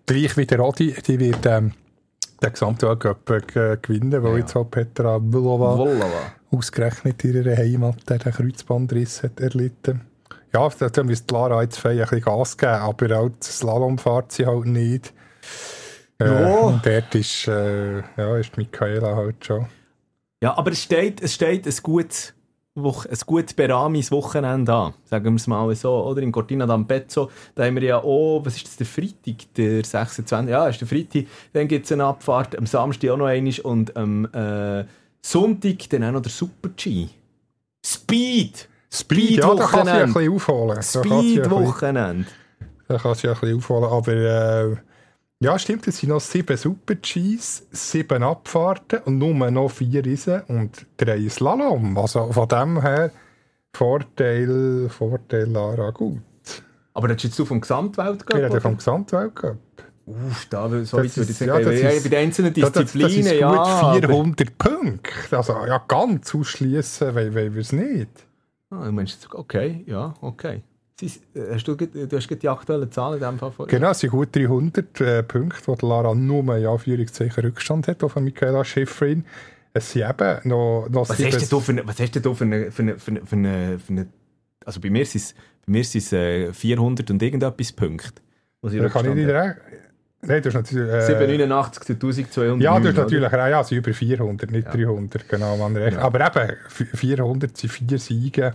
gleich wie der Rodi, die wird ähm, den äh, gewinnen, weil jetzt auch Petra Vollava. ausgerechnet in ihrer Heimat den Kreuzbandriss hat erlitten. Ja, da müsste Lara jetzt ein bisschen Gas geben, aber auch das Slalom fährt sie halt nicht. Äh, Ja. Und dort ist, äh, ja, ist Michaela halt schon. Ja, aber es steht, es steht ein gutes, Woch ein gutes Beramis Wochenende an, sagen wir es mal so, oder? In Cortina d'Ampezzo, da haben wir ja auch, was ist das, der Freitag, der 26, ja, ist der Freitag, dann gibt es eine Abfahrt, am Samstag auch noch einmal und am äh, Sonntag dann auch noch der Super-G. Speed! Speed, ja, da kann sie ein bisschen aufholen. Speed-Wochenende! Da kann sie ein bisschen aufholen. Aber äh, ja, stimmt, es sind noch sieben Super-Gs, sieben Abfahrten und nur noch vier Riesen und drei Slalom. Also von dem her Vorteil, Vorteil Lara gut. Aber das ist jetzt du vom Gesamtweltcup? Reden oder? vom Gesamtweltcup. Uff, da, so weit würde ich ja, sagen. Ja, ist- bei den einzelnen Ja, das, das Disziplinen, ja. aber- 400 Punkte. Also ja, ganz ausschließen wollen wir es nicht. Ah, du meinst, okay, ja, okay. Äh, Hast du, du hast gerade die aktuellen Zahlen in dem Fall vor Genau, es sind gut 300 äh, Punkte, wo die Lara nur in Anführungszeichen Rückstand hat auf Michaela Schifrin. Es sind eben noch, noch Was sieben- hast du für eine, was hast du für eine, für eine, für eine, für eine, für eine also bei mir sind es, bei mir sind es äh, 400 und irgendetwas Punkte. Da kann ich nicht recht. Nein, das ist natürlich. Äh, 789 zu 1200. ja, das ist natürlich, ja, ja, sind über 400, nicht Ja. 300, genau, man recht. Ja. Aber eben, v- 400 sind vier Siege.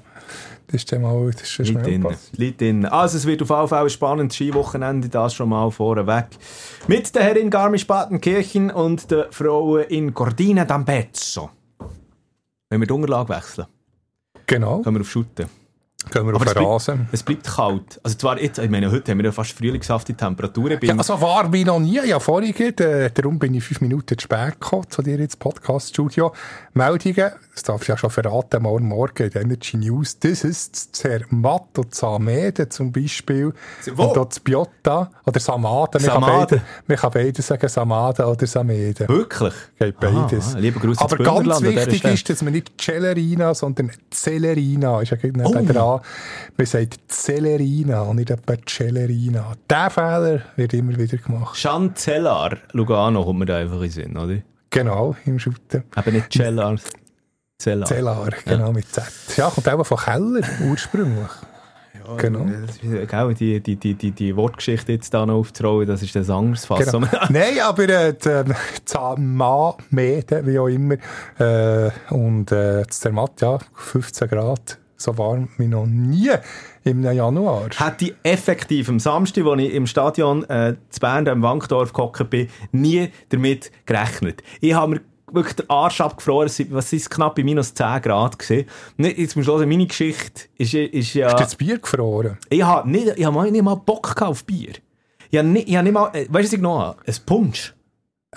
Das ist dann mal, das ist Liegt schnell. Liegt drin. Also es wird auf jeden Fall ein spannendes Skiwochenende, das schon mal vorweg. Mit der Herrin Garmisch-Partenkirchen und der Frauen in Cordina d'Ampezzo. Wenn wir die Unterlage wechseln, Genau, können wir auf Schutten. Gehen wir auf es den bleibt- Rasen. Es bleibt kalt. Also zwar jetzt, ich meine, heute haben wir ja fast frühlingshafte Temperaturen. Ja, also warm wie noch nie. Ja, vorhin, äh, darum bin ich fünf Minuten zu spät gekommen zu dir ins Podcast-Studio. Meldungen, das darf ich ja schon verraten, morgen Morgen in der Energy News. Das ist Zermatt und Samede zum Beispiel. Wo? Und dort Biota oder Samade. Man kann Samade. beide- Man kann beide sagen, Samade oder Samede. Wirklich? Geht beides. Ah, lieber ins Aber ganz wichtig ist, dass man nicht Celerina, sondern Celerina ist ja gerade Oh. neben Man sagt Celerina und nicht etwa Celerina. Der Fehler wird immer wieder gemacht. Chancellar Lugano kommt mir da einfach in den Sinn, oder? Genau, im Shooten. Aber nicht Cellar. Cellar. Cellar, genau, mit Z. Ja, kommt auch von Keller, ursprünglich. genau. Ist, Gell, die, die, die, die, die Wortgeschichte jetzt da noch aufzurollen, das ist das anderes Fass. Genau. (laughs) Nein, aber äh, ähm, Zamamede, wie auch immer, äh, und äh, Zermatt, ja, 15 Grad, so warm wie noch nie im Januar. Hätte ich effektiv am Samstag, als ich im Stadion äh, zu Bern, im Wankdorf gehockt bin, nie damit gerechnet. Ich habe mir wirklich den Arsch abgefroren, was ist knapp bei minus 10 Grad gewesen. Jetzt muss ich hören, meine Geschichte ist, ist ja... Ist das Bier gefroren? Ich habe nicht, ich hab mal nicht mal Bock auf Bier. Ich habe nicht, ich hab nicht mal, äh, weißt du, was ich noch habe? Ein Punsch.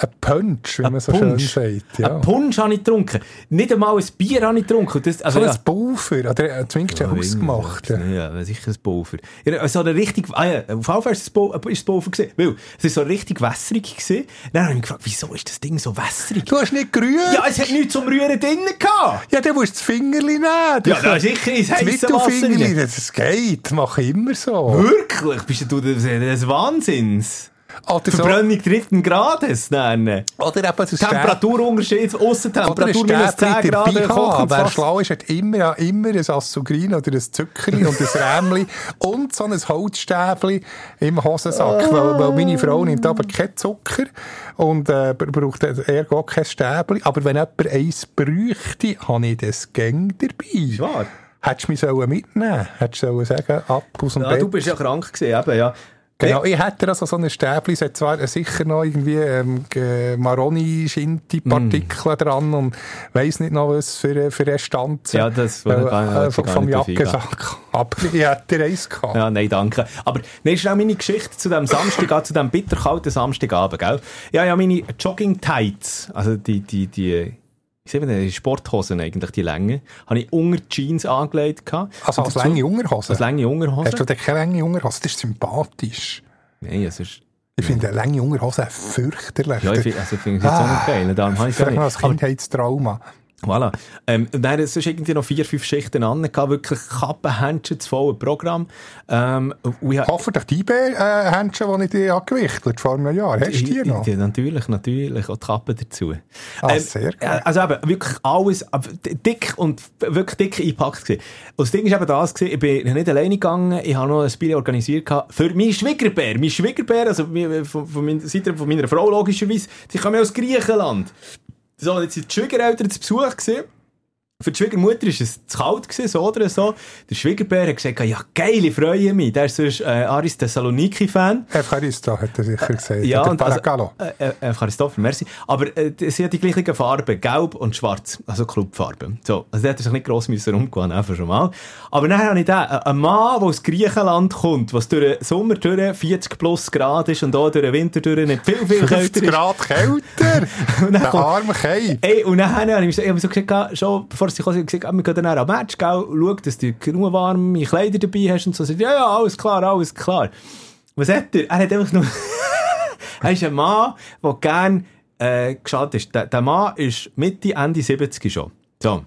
Ein Punch, wie Ein man so schön sagt. Ja. Ein Punsch habe ich getrunken. Nicht einmal ein Bier habe ich getrunken. Das, also, so ja. ein Pulver, oder äh, zumindest ein hausgemacht. Ja, ja, sicher ein Pulver. Ja, so eine richtig, ah ja, auf jeden Fall das Pul- ist das Pulver gewesen. Weil, es ist so richtig wässrig gewesen. Dann habe ich mich gefragt, wieso ist das Ding so wässrig? Du hast nicht gerührt? Ja, es hat nichts zum Rühren drinnen gehabt. Ja, dann musst du das Fingerli nehmen. Ja, da ist sicher ins das heisse Wasser das geht, mache ich immer so. Wirklich? Bist du des, des Wahnsinns? Oder, so, Verbrennung dritten Grades nennen. oder eben so Temperaturunterschied, Aussentemperatur minus 10 Stäbchen Grad, kochen. Wer schlau ist, hat immer, ja, immer ein Assugrin oder ein Zuckerli (laughs) und ein Rämli und so ein Holzstäbli im Hosensack. Weil, weil meine Frau nimmt aber keinen Zucker und äh, braucht ergo kein Stäbli. Aber wenn jemand eins bräuchte, habe ich das Gang dabei. Wahr? Hättest du mich sollen mitnehmen Hättest du sollen sagen, ab aus dem Ja, Bett. du bist ja krank gewesen, eben, ja. Genau, ich hätte also so ein Stäbli, es hat zwar sicher noch irgendwie ähm, Maroni-Schinti-Partikel dran und weiss nicht noch was für, für eine Stanze. Ja, das äh, will ich gar äh, vom, vom. Jackensack. Aber ich hätte eins gehabt. Ja, nein, danke. Aber nein, ist auch meine Geschichte zu dem Samstag, zu dem bitterkalten Samstagabend, gell? Ja, ja, meine Jogging-Tights, also die, die, die, wir denn, die Sporthosen eigentlich, die Länge, habe ich unter Jeans angelegt gehabt. Also als lange Unterhose. Als lange Unterhose? Hast du denn keine lange Unterhose? Das ist sympathisch. Nein, es ist... Ich finde eine lange Unterhose fürchterlich. Ja, ich finde also ich finde es jetzt auch nicht geil, darum habe ich es Kindheitstrauma. Voilà. Ähm, und dann sonst irgendwie noch vier, fünf Schichten an, gehabt, wirklich Kappen, Händchen, das volle Programm. Ähm, und ich- Hoffentlich die IB-Händchen, die ich dir angewichtelt vor einem Jahr. Hast du die noch? Ja, natürlich, natürlich. Auch die Kappe dazu. Ah, sehr gut. äh, Also eben, wirklich alles d- dick und wirklich dick eingepackt gewesen. Und das Ding ist eben das gewesen, ich bin nicht alleine gegangen, ich habe noch ein Spiel organisiert gehabt für meinen Schwiegerbär. Mein Schwiegerbär, also von, von, meiner Seite von meiner Frau logischerweise, die kommen aus Griechenland. So, jetzt sind die Schwiegereltern zu Besuch gewesen. Für die Schwiegermutter war es zu kalt, gewesen, so oder so. Der Schwiegerbär hat gesagt, ja geil, ich freue mich. Der ist sonst äh, Aris Thessaloniki-Fan. Evcharisto, hat er sicher gesagt. Ja, und also, Paracalo. äh, äh, Christopher, merci. Aber äh, sie hat die gleichen Farben, gelb und schwarz, also Clubfarbe. So, also der hat sich nicht gross müssen umgehen, einfach schon mal. Aber dann habe ich den, äh, ein Mann, der aus Griechenland kommt, was durch den Sommer durch 40 plus Grad ist und auch durch den Winter durch nicht viel, viel kälter 50 ist. Grad kälter. (laughs) Der arme Kei. Ey, und dann habe ich, so- ich hab so gesagt, schon bevor bevor sie kommen, gesagt, wir gehen dann am Match, gell, schau, dass du genug warme Kleider dabei hast und so. Ja, ja, alles klar, alles klar. Was hat er? Er hat einfach nur... (laughs) er ist ein Mann, der gern äh, geschaut ist. Der, der Mann ist Mitte, Ende 70 schon. So.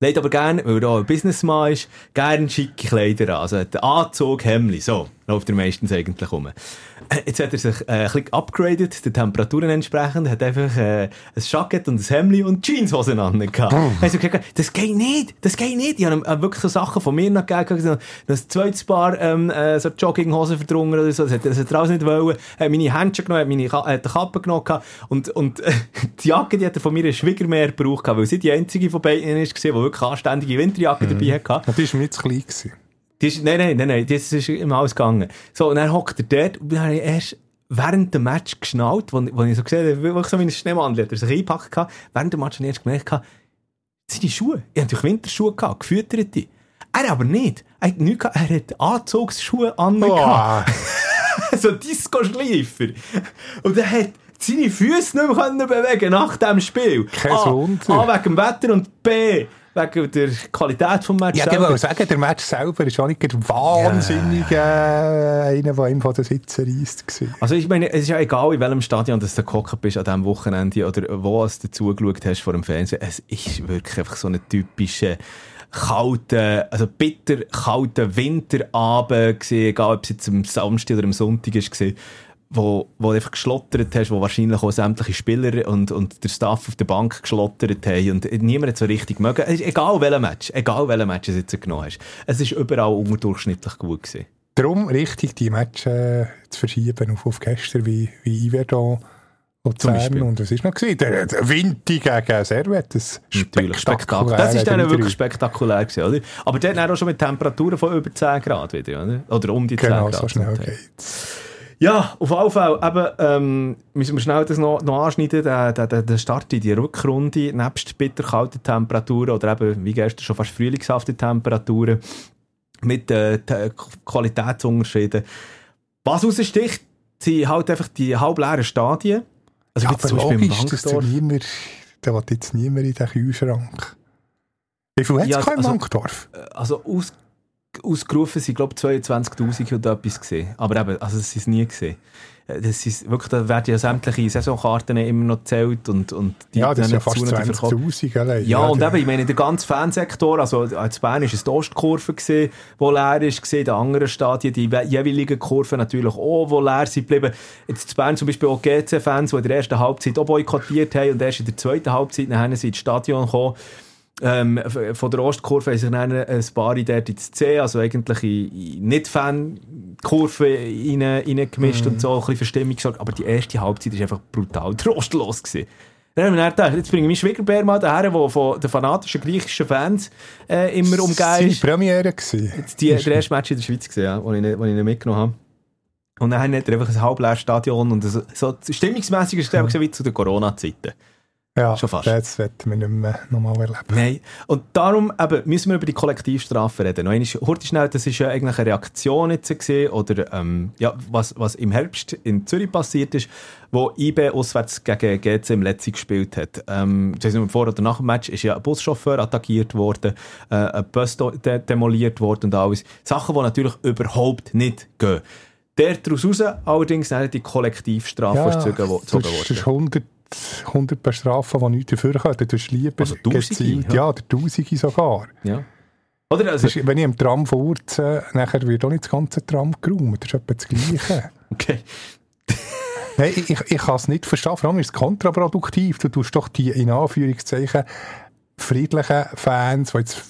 Legt aber gerne, weil er auch ein Businessman ist, gerne schicke Kleider an. Also, der Anzug, Hemli, so. Läuft er meistens eigentlich um. Jetzt hat er sich äh, ein bisschen upgraded, den Temperaturen entsprechend, hat einfach äh, ein Jacket und ein Hemli und Jeanshosen an. Also, gesagt, das geht nicht, das geht nicht. Ich habe ihm äh, wirklich so Sachen von mir noch gegeben, das zweite Paar ähm, äh, so Jogginghosen verdrungen oder so, das hat, das hat er alles nicht wollen. Er hat meine Händchen genommen, hat meine Ka äh, die Kappe genommen und, und äh, (laughs) die Jacke, die hat er von mir Schwiegermeer gebraucht, weil sie die einzige von beiden ist, die wirklich anständige Winterjacke mhm. dabei hatte. Die war mir zu klein. Gewesen. Die ist, nein, nein, nein, nein, das ist immer alles gegangen. So, und dann hockt er dort und dann habe ich erst während dem Match geschnallt, wo, wo ich so gesehen habe, wirklich so wie ein Schneemann, hat er sich eingepackt gehabt. Während dem Match habe ich erst gemerkt, seine Schuhe. Ich hatte natürlich Winterschuhe gehabt, gefütterte. Er aber nicht. Er hat, nichts gehabt, er hat Anzugsschuhe an. (laughs) So Disco-Schleifer. Und er hat seine Füße nicht mehr bewegen nach dem Spiel. Kein A, Wunder. A, wegen dem Wetter und B, wegen der Qualität des Matches. Ja, ich wollte sagen, der Match selber ist auch nicht wahnsinnig yeah. äh, einer, der ihm von den Sitzen reisst. Also ich meine, es ist ja egal, in welchem Stadion du gehockt bist an diesem Wochenende oder wo du dazugeschaut hast vor dem Fernsehen. Es ist wirklich einfach so eine typische kalten, also bitter kalten Winterabend gesehen, egal ob es jetzt am Samstag oder am Sonntag ist gesehen wo, wo du einfach geschlottert hast, wo wahrscheinlich auch sämtliche Spieler und, und der Staff auf der Bank geschlottert haben und niemand hat so richtig mögen. Egal welcher Match, egal welcher Match du jetzt genommen hast. Es ist überall unterdurchschnittlich gut gewesen. Darum richtig, die Matches äh, zu verschieben auf, auf gestern wie, wie Iverdon Luzern und was ist noch gewesen? Der, der Vinti gegen Servet, das Natürlich, spektakulär. Das ist dann wirklich spektakulär gewesen, oder? Aber der hat auch schon mit Temperaturen von über 10 Grad wieder, oder? Oder um die 10 genau, Grad. Genau, so schnell geht's. Ja, auf jeden Fall eben, ähm, müssen wir schnell das noch, noch anschneiden, der, der, der Start in die Rückrunde, nebst bitterkalten Temperaturen oder eben, wie gestern, schon fast frühlingshafte Temperaturen mit äh, Qualitätsunterschieden. Was raussticht, sind halt einfach die halbleeren Stadien. Also ja, aber zum Beispiel logisch, dass du niemand, da will jetzt niemand in den Kühlschrank. Wie viel hat es ja, also, im Bankdorf? Also aus ausgerufen sind, glaube ich, 22.000 oder etwas gesehen. Aber eben, also es ist nie gesehen. Äh, das ist wirklich, da werden ja sämtliche Saisonkarten immer noch gezählt und, und die Ja, das ist ja fast 20.000 allein. Ja, ja, und eben, ich meine, der ganze Fansektor, also als Bern war es die Ostkurve gesehen, die leer ist gesehen, die anderen Stadien, die jeweiligen Kurven natürlich auch, die leer sind geblieben. Jetzt in Bern zum Beispiel auch GC-Fans, die in der ersten Halbzeit auch boykottiert haben und erst in der zweiten Halbzeit nachher sind ins Stadion gekommen. Ähm, von der Ostkurve haben sich dann ein paar dort ins C, also eigentlich in, in Nicht-Fan-Kurve reingemischt mhm. und so, ein bisschen Verstimmung gesorgt. Aber die erste Halbzeit war einfach brutal trostlos. Gewesen. Dann haben wir gedacht, jetzt bringe ich meinen Schwiegerbär mal daher, der von den fanatischen griechischen Fans äh, immer umgeht ist. Premiere gewesen. Jetzt die, der erste Match in der Schweiz gewesen, ja, wo ich, wo ich ihn mitgenommen habe. Und dann hat er einfach ein halbleeres Stadion und so, so stimmungsmässig ist es mhm. wie zu den Corona-Zeiten. Ja, Schon fast. das werden wir nicht mehr nochmal erleben. Nein. Und darum eben, müssen wir über die Kollektivstrafe reden. Noch einmal, schnell, das ist ja eigentlich eine Reaktion jetzt gewesen, oder ähm, ja, was, was im Herbst in Zürich passiert ist, wo IB auswärts gegen GC im letzten gespielt hat. Ähm, vor oder nach dem Match ist ja ein Buschauffeur attackiert worden, äh, ein Bus de demoliert worden und alles. Sachen, die natürlich überhaupt nicht gehen. Daraus raus allerdings die Kollektivstrafe ja, gezogen worden. Das ist 100 100 bestrafen, die nichts dafür können. Du tust lieber also gezielt, ja. ja, der Tausende sogar. Ja. Oder also, ist, wenn ich im Tram fahre, nachher wird auch nicht das ganze Tram geräumt. Das ist etwa das Gleiche. (laughs) okay. Nein, ich, ich, ich kann es nicht verstehen. Vor allem ist es kontraproduktiv. Du tust doch die, in Anführungszeichen, friedlichen Fans, die jetzt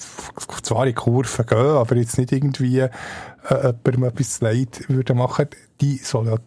zwar in Kurven gehen, aber jetzt nicht irgendwie äh, jemandem etwas leid würden machen, die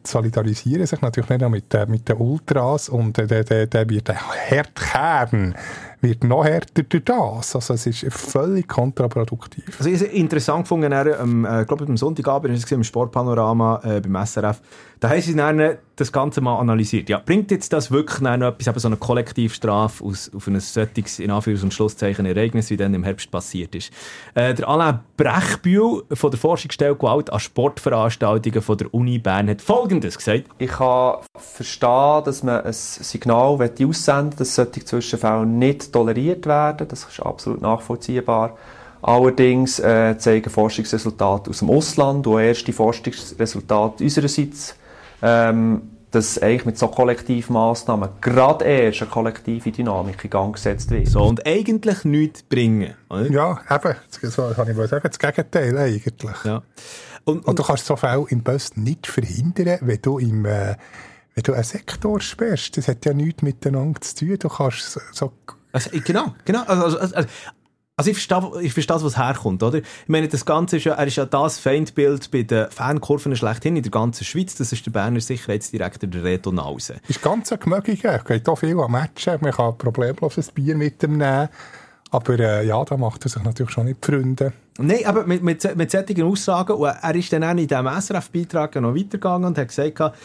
solidarisieren sich natürlich nicht mit, äh, mit den Ultras und äh, der, der, der wird der Herdkern wird noch härter durch das. Also es ist völlig kontraproduktiv. Also ich interessant gefunden, ähm, äh, glaube am Sonntagabend, ist es im Sportpanorama äh, beim SRF, da haben sie dann das Ganze mal analysiert. Ja, bringt jetzt das wirklich noch etwas, eben so eine Kollektivstrafe aus, auf ein solches, in Anführungs- und Schlusszeichen, Ereignis, wie dann im Herbst passiert ist. Äh, der Alain Brechbühl von der Forschungsstelle Gewalt an Sportveranstaltungen von der Uni Bern hat Folgendes gesagt. Ich kann verstehen, dass man ein Signal aussenden will, dass solche Zwischenfälle nicht toleriert werden. Das ist absolut nachvollziehbar. Allerdings äh, zeigen Forschungsresultate aus dem Ausland und erste Forschungsresultate unsererseits, ähm, dass eigentlich mit so Kollektivmaßnahmen gerade erst eine kollektive Dynamik in Gang gesetzt wird. So, und eigentlich nichts bringen. Oder? Ja, eben, so kann ich sagen, das Gegenteil eigentlich. Ja. Und, und, und, du kannst so viel im Bus nicht verhindern, wenn du im, äh, wenn du einen Sektor sperrst. Das hat ja nichts miteinander zu tun. Du kannst so also, genau, genau. Also, also, also, also ich verstehe, ich verstehe, was herkommt, oder? Ich meine, das Ganze ist ja, er ist ja das Feindbild bei den Fankurven schlechthin in der ganzen Schweiz. Das ist der Berner Sicherheitsdirektor, der Reto Nause. Ist ganz ein Gemögiger. Geht auch viel an Matchen. Man kann problemlos ein Bier mit ihm nehmen. Aber äh, ja, da macht er sich natürlich schon nicht Freunde. Nein, aber mit, mit, mit solchen Aussagen, und er ist dann auch in diesem SRF-Beitrag noch weitergegangen und hat gesagt,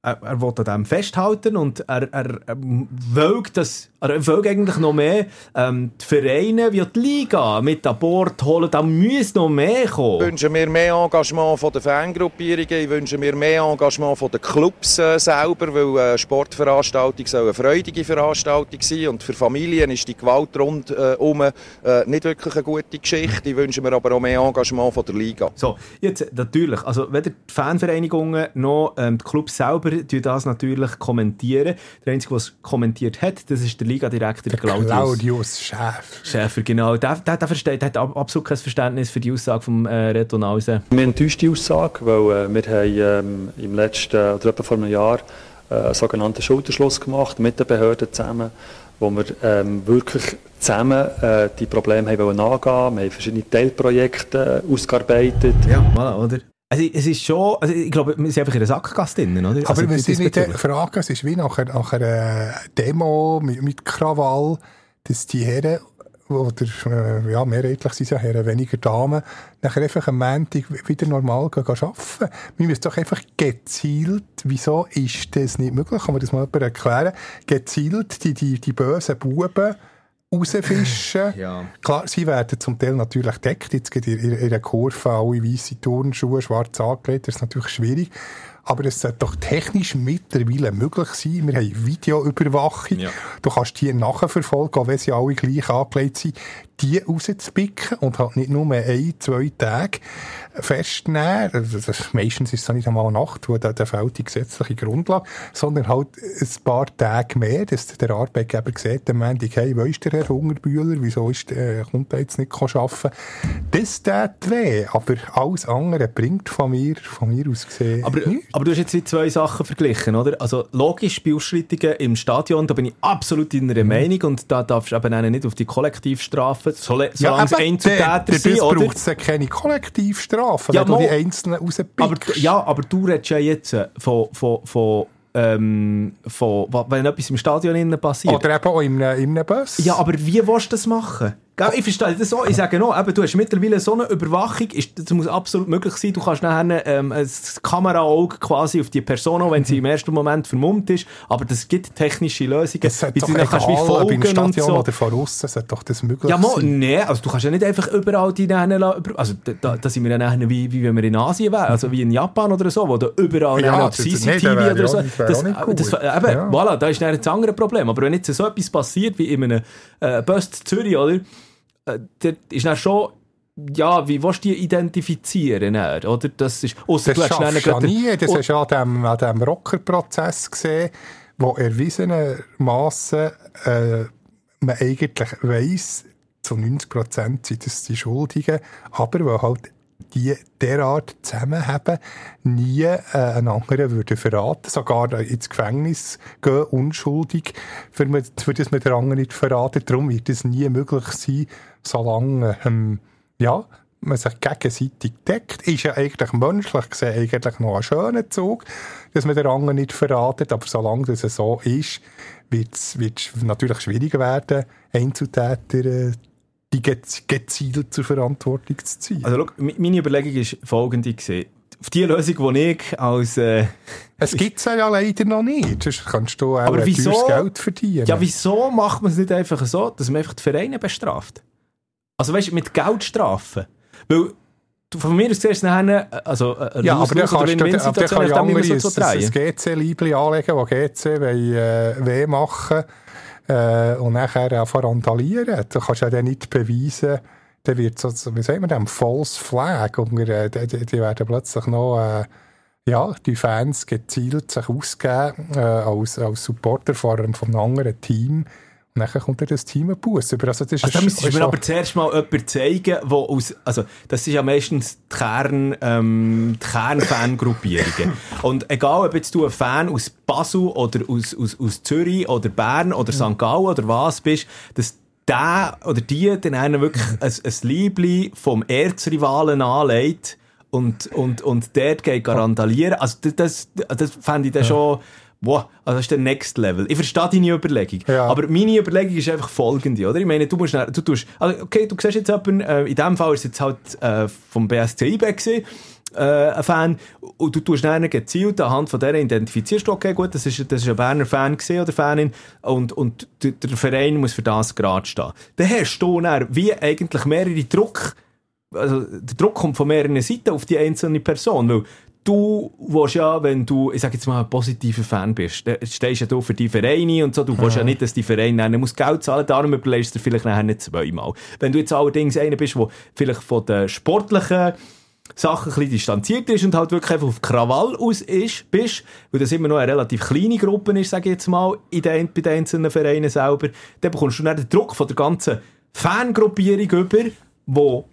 er, er will an dem festhalten und er, er, er will, das, er will eigentlich noch mehr ähm, die Vereine wie die Liga mit an Bord holen. Da muss noch mehr kommen. Ich wünsche mir mehr Engagement von den Fangruppierungen. Ich wünsche mir mehr Engagement von den Clubs äh, selber, weil eine Sportveranstaltung soll eine freudige Veranstaltung sein und für Familien ist die Gewalt rundherum äh, äh, nicht wirklich eine gute Geschichte. Ich wünsche mir aber auch mehr Engagement von der Liga. So, jetzt natürlich, also weder die Fanvereinigungen noch ähm, die Clubs selber tun das natürlich kommentieren. Der Einzige, der es kommentiert hat, das ist der Liga-Direktor Claudius. Claudius Schäfer. Schäfer, genau. Der, der, der, versteht, der hat absolut kein Verständnis für die Aussage vom äh, Reto Nause. Wir enttäuscht die Aussage, weil äh, wir haben ähm, im letzten, oder etwa vor einem Jahr, äh, einen sogenannten Schulterschluss gemacht mit den Behörden zusammen, wo wir ähm, wirklich zusammen äh, die Probleme haben angehen Wir haben verschiedene Teilprojekte äh, ausgearbeitet. Ja, voilà, oder? Also es ist schon, also ich glaube, wir sind einfach in der Sackgasse drin, oder? Aber also, wir sind nicht fragen, es ist wie nach, nach einer Demo mit, mit Krawall, dass die Herren, oder äh, ja, mehrheitlich sind es ja Herren, weniger Damen, nachher einfach am Montag wieder normal gehen, gehen arbeiten. Wir müssen doch einfach gezielt, wieso ist das nicht möglich, kann man das mal erklären, gezielt die, die, die bösen Buben rausfischen. (laughs) ja. Klar, sie werden zum Teil natürlich deckt. Jetzt geht in, in einer Kurve alle weiße Turnschuhe, schwarz angelegt. Das ist natürlich schwierig. Aber es sollte doch technisch mittlerweile möglich sein. Wir haben Videoüberwachung. Ja. Du kannst die nachverfolgen, auch wenn sie alle gleich angelegt sind, die rauszupicken und halt nicht nur ein, zwei Tage festnehmen. Also meistens ist es nicht einmal Nacht, wo da, da fehlt die gesetzliche Grundlage, sondern halt ein paar Tage mehr, dass der Arbeitgeber sieht, am Ende, hey, wo ist der Herr Hungerbühler, wieso ist, äh, kommt er jetzt nicht arbeiten? Das tut weh, aber alles andere bringt von mir, von mir aus gesehen aber, aber du hast jetzt zwei Sachen verglichen, oder? Also logisch, bei Ausschreitungen im Stadion, da bin ich absolut in einer mhm. Meinung und da darfst du eben nicht auf die Kollektivstrafe, solange ja, es Einzeltäter sind, oder? braucht es ja keine Kollektivstrafe, ja, wenn du die Einzelnen rauspickst. Aber, ja, aber du redest ja jetzt von, von, von ähm, von, wenn etwas im Stadion passiert. Oder eben auch in einem, in einem Bus. Ja, aber wie willst du das machen? Ich verstehe das so. Ich sage noch, eben, du hast mittlerweile so eine Überwachung, ist, das muss absolut möglich sein. Du kannst nachher ähm, ein Kameraauge quasi auf die Person, wenn sie im ersten Moment vermummt ist. Aber das gibt technische Lösungen. Das wie du egal, kannst wie folgen Stadion und so. oder von außen, sollte doch das möglich ja, sein. Nee, also du kannst ja nicht einfach überall die nachher, also da, da sind wir ja nachher wie, wie wenn wir in Asien wären, also wie in Japan oder so, wo da überall ja, CCTV nee, oder so. Das, das, das, eben, ja. voilà, da ist dann ein anderes Problem. Aber wenn jetzt so etwas passiert, wie in einem äh, Bus Zürich, oder? Äh, dort ist dann schon ja, wie willst du die identifizieren? Oder? Das ist, ausser das schaffst du ja nie. Das hast du an dem, an dem Rocker-Prozess gesehen, wo erwiesenermaßen äh, man eigentlich weiss, zu 90% sind das die Schuldigen, aber weil halt die derart zusammenhaben, nie äh, einen anderen würde verraten, sogar ins Gefängnis gehen, unschuldig, für, für das man den anderen nicht verraten. Darum wird es nie möglich sein, solange ähm, ja, man sich gegenseitig deckt. Ist ja eigentlich menschlich gesehen eigentlich noch ein schöner Zug, dass man den anderen nicht verratet, aber solange das so ist, wird es natürlich schwieriger werden, Einzeltäter äh, die gezielt zur Verantwortung zu ziehen. Also, schau, meine Überlegung ist folgende gewesen. Auf die Lösung, die ich als... Äh, es gibt es ja leider noch nicht. Sonst kannst du auch aber wieso, Geld verdienen. Ja, wieso macht man es nicht einfach so, dass man einfach die Vereine bestraft? Also weißt du, mit Geld strafen. Weil du, von mir aus du nachher, äh, also, äh, Ja, aber dann kannst du aber dann kann man andere so ein, GC-Liebli anlegen, wo GC wollen, äh, weh machen äh, und nachher einfach randalieren. Du kannst ja dann nicht beweisen, dann wird so, wie sagt man dem, False Flag. Und, äh, die, die werden plötzlich noch, äh, ja, die Fans gezielt sich ausgeben äh, als, als Supporter von, einem- von einem anderen Team. Und dann kommt dann das Team Bus über. Also, das ist, Also müsstest du mir aber zuerst mal jemanden zeigen, wo aus, also das ist ja meistens die Kern, ähm, die Kernfangruppierungen. (laughs) Und egal, ob jetzt du ein Fan aus Basel oder aus, aus, aus Zürich oder Bern oder St. Gallen oder was bist, dass der oder die dann einen wirklich (laughs) ein, ein Liebli vom Erzrivalen anlegt und, und, und dort geht randalieren. Also das, das, das fände ich dann schon, Boah, also das ist der Next Level. Ich verstehe deine Überlegung. Ja. Aber meine Überlegung ist einfach folgende, oder? Ich meine, du musst, dann- du tust, also okay, du siehst jetzt jemanden, äh, in dem Fall ist es jetzt halt äh, vom BSC IB gewesen, äh, ein Fan, und du tust dann gezielt anhand von der identifizierst du, okay, gut, das ist, das ist ein Berner Fan gewesen oder Fanin, und, und der, der Verein muss für das gerade stehen. Dann hast du dann wie eigentlich mehrere Druck, also der Druck kommt von mehreren Seiten auf die einzelne Person, weil du willst ja, wenn du, ich sag jetzt mal, ein positiver Fan bist, stehst ja du für die Vereine und so, du willst ja nicht, dass die Vereine dann muss Geld zahlen, darum überlegst du vielleicht nachher nicht zweimal. Wenn du jetzt allerdings einer bist, der vielleicht von den sportlichen Sachen ein bisschen distanziert ist und halt wirklich einfach auf Krawall aus ist, bist, weil das immer noch eine relativ kleine Gruppe ist, sage ich jetzt mal, in den, bei den einzelnen Vereinen selber, dann bekommst du dann den Druck von der ganzen Fangruppierung über, wo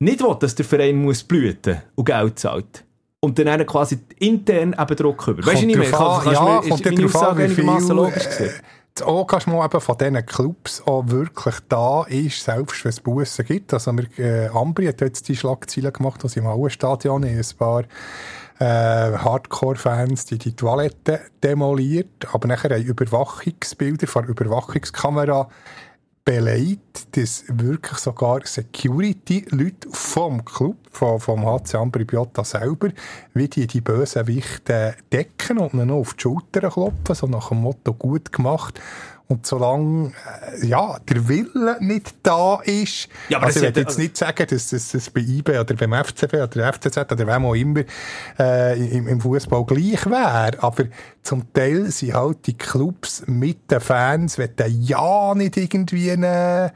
nicht will, dass der Verein muss blüten und Geld zahlt. Und dann quasi intern eben Druck über. Weißt du nicht mehr? kannst ja, mir- ist meine Aussage wie einigermaßen viel, logisch gewesen? das Engagement eben von diesen Clubs auch wirklich da ist, selbst wenn es Bussen gibt. Also wir, äh, Ambri hat jetzt die Schlagzeilen gemacht, dass im Auenstadion ein paar äh, Hardcore-Fans die, die Toilette demoliert, aber nachher haben Überwachungsbilder von Überwachungskamera beleidigt, dass wirklich sogar Security-Leute vom Club, vom, vom HC Ambri Piotta selber, wie die die bösen Wichte decken und ihnen noch auf die Schulter klopfen, so nach dem Motto gut gemacht. Und solange äh, ja, der Wille nicht da ist, Ja, aber also ich will ja- jetzt nicht sagen, dass das, das bei IB oder beim FCB oder der FCZ oder wem auch immer äh, im, im Fußball gleich wäre, aber zum Teil sind halt die Clubs mit den Fans, wenn der ja nicht irgendwie ne,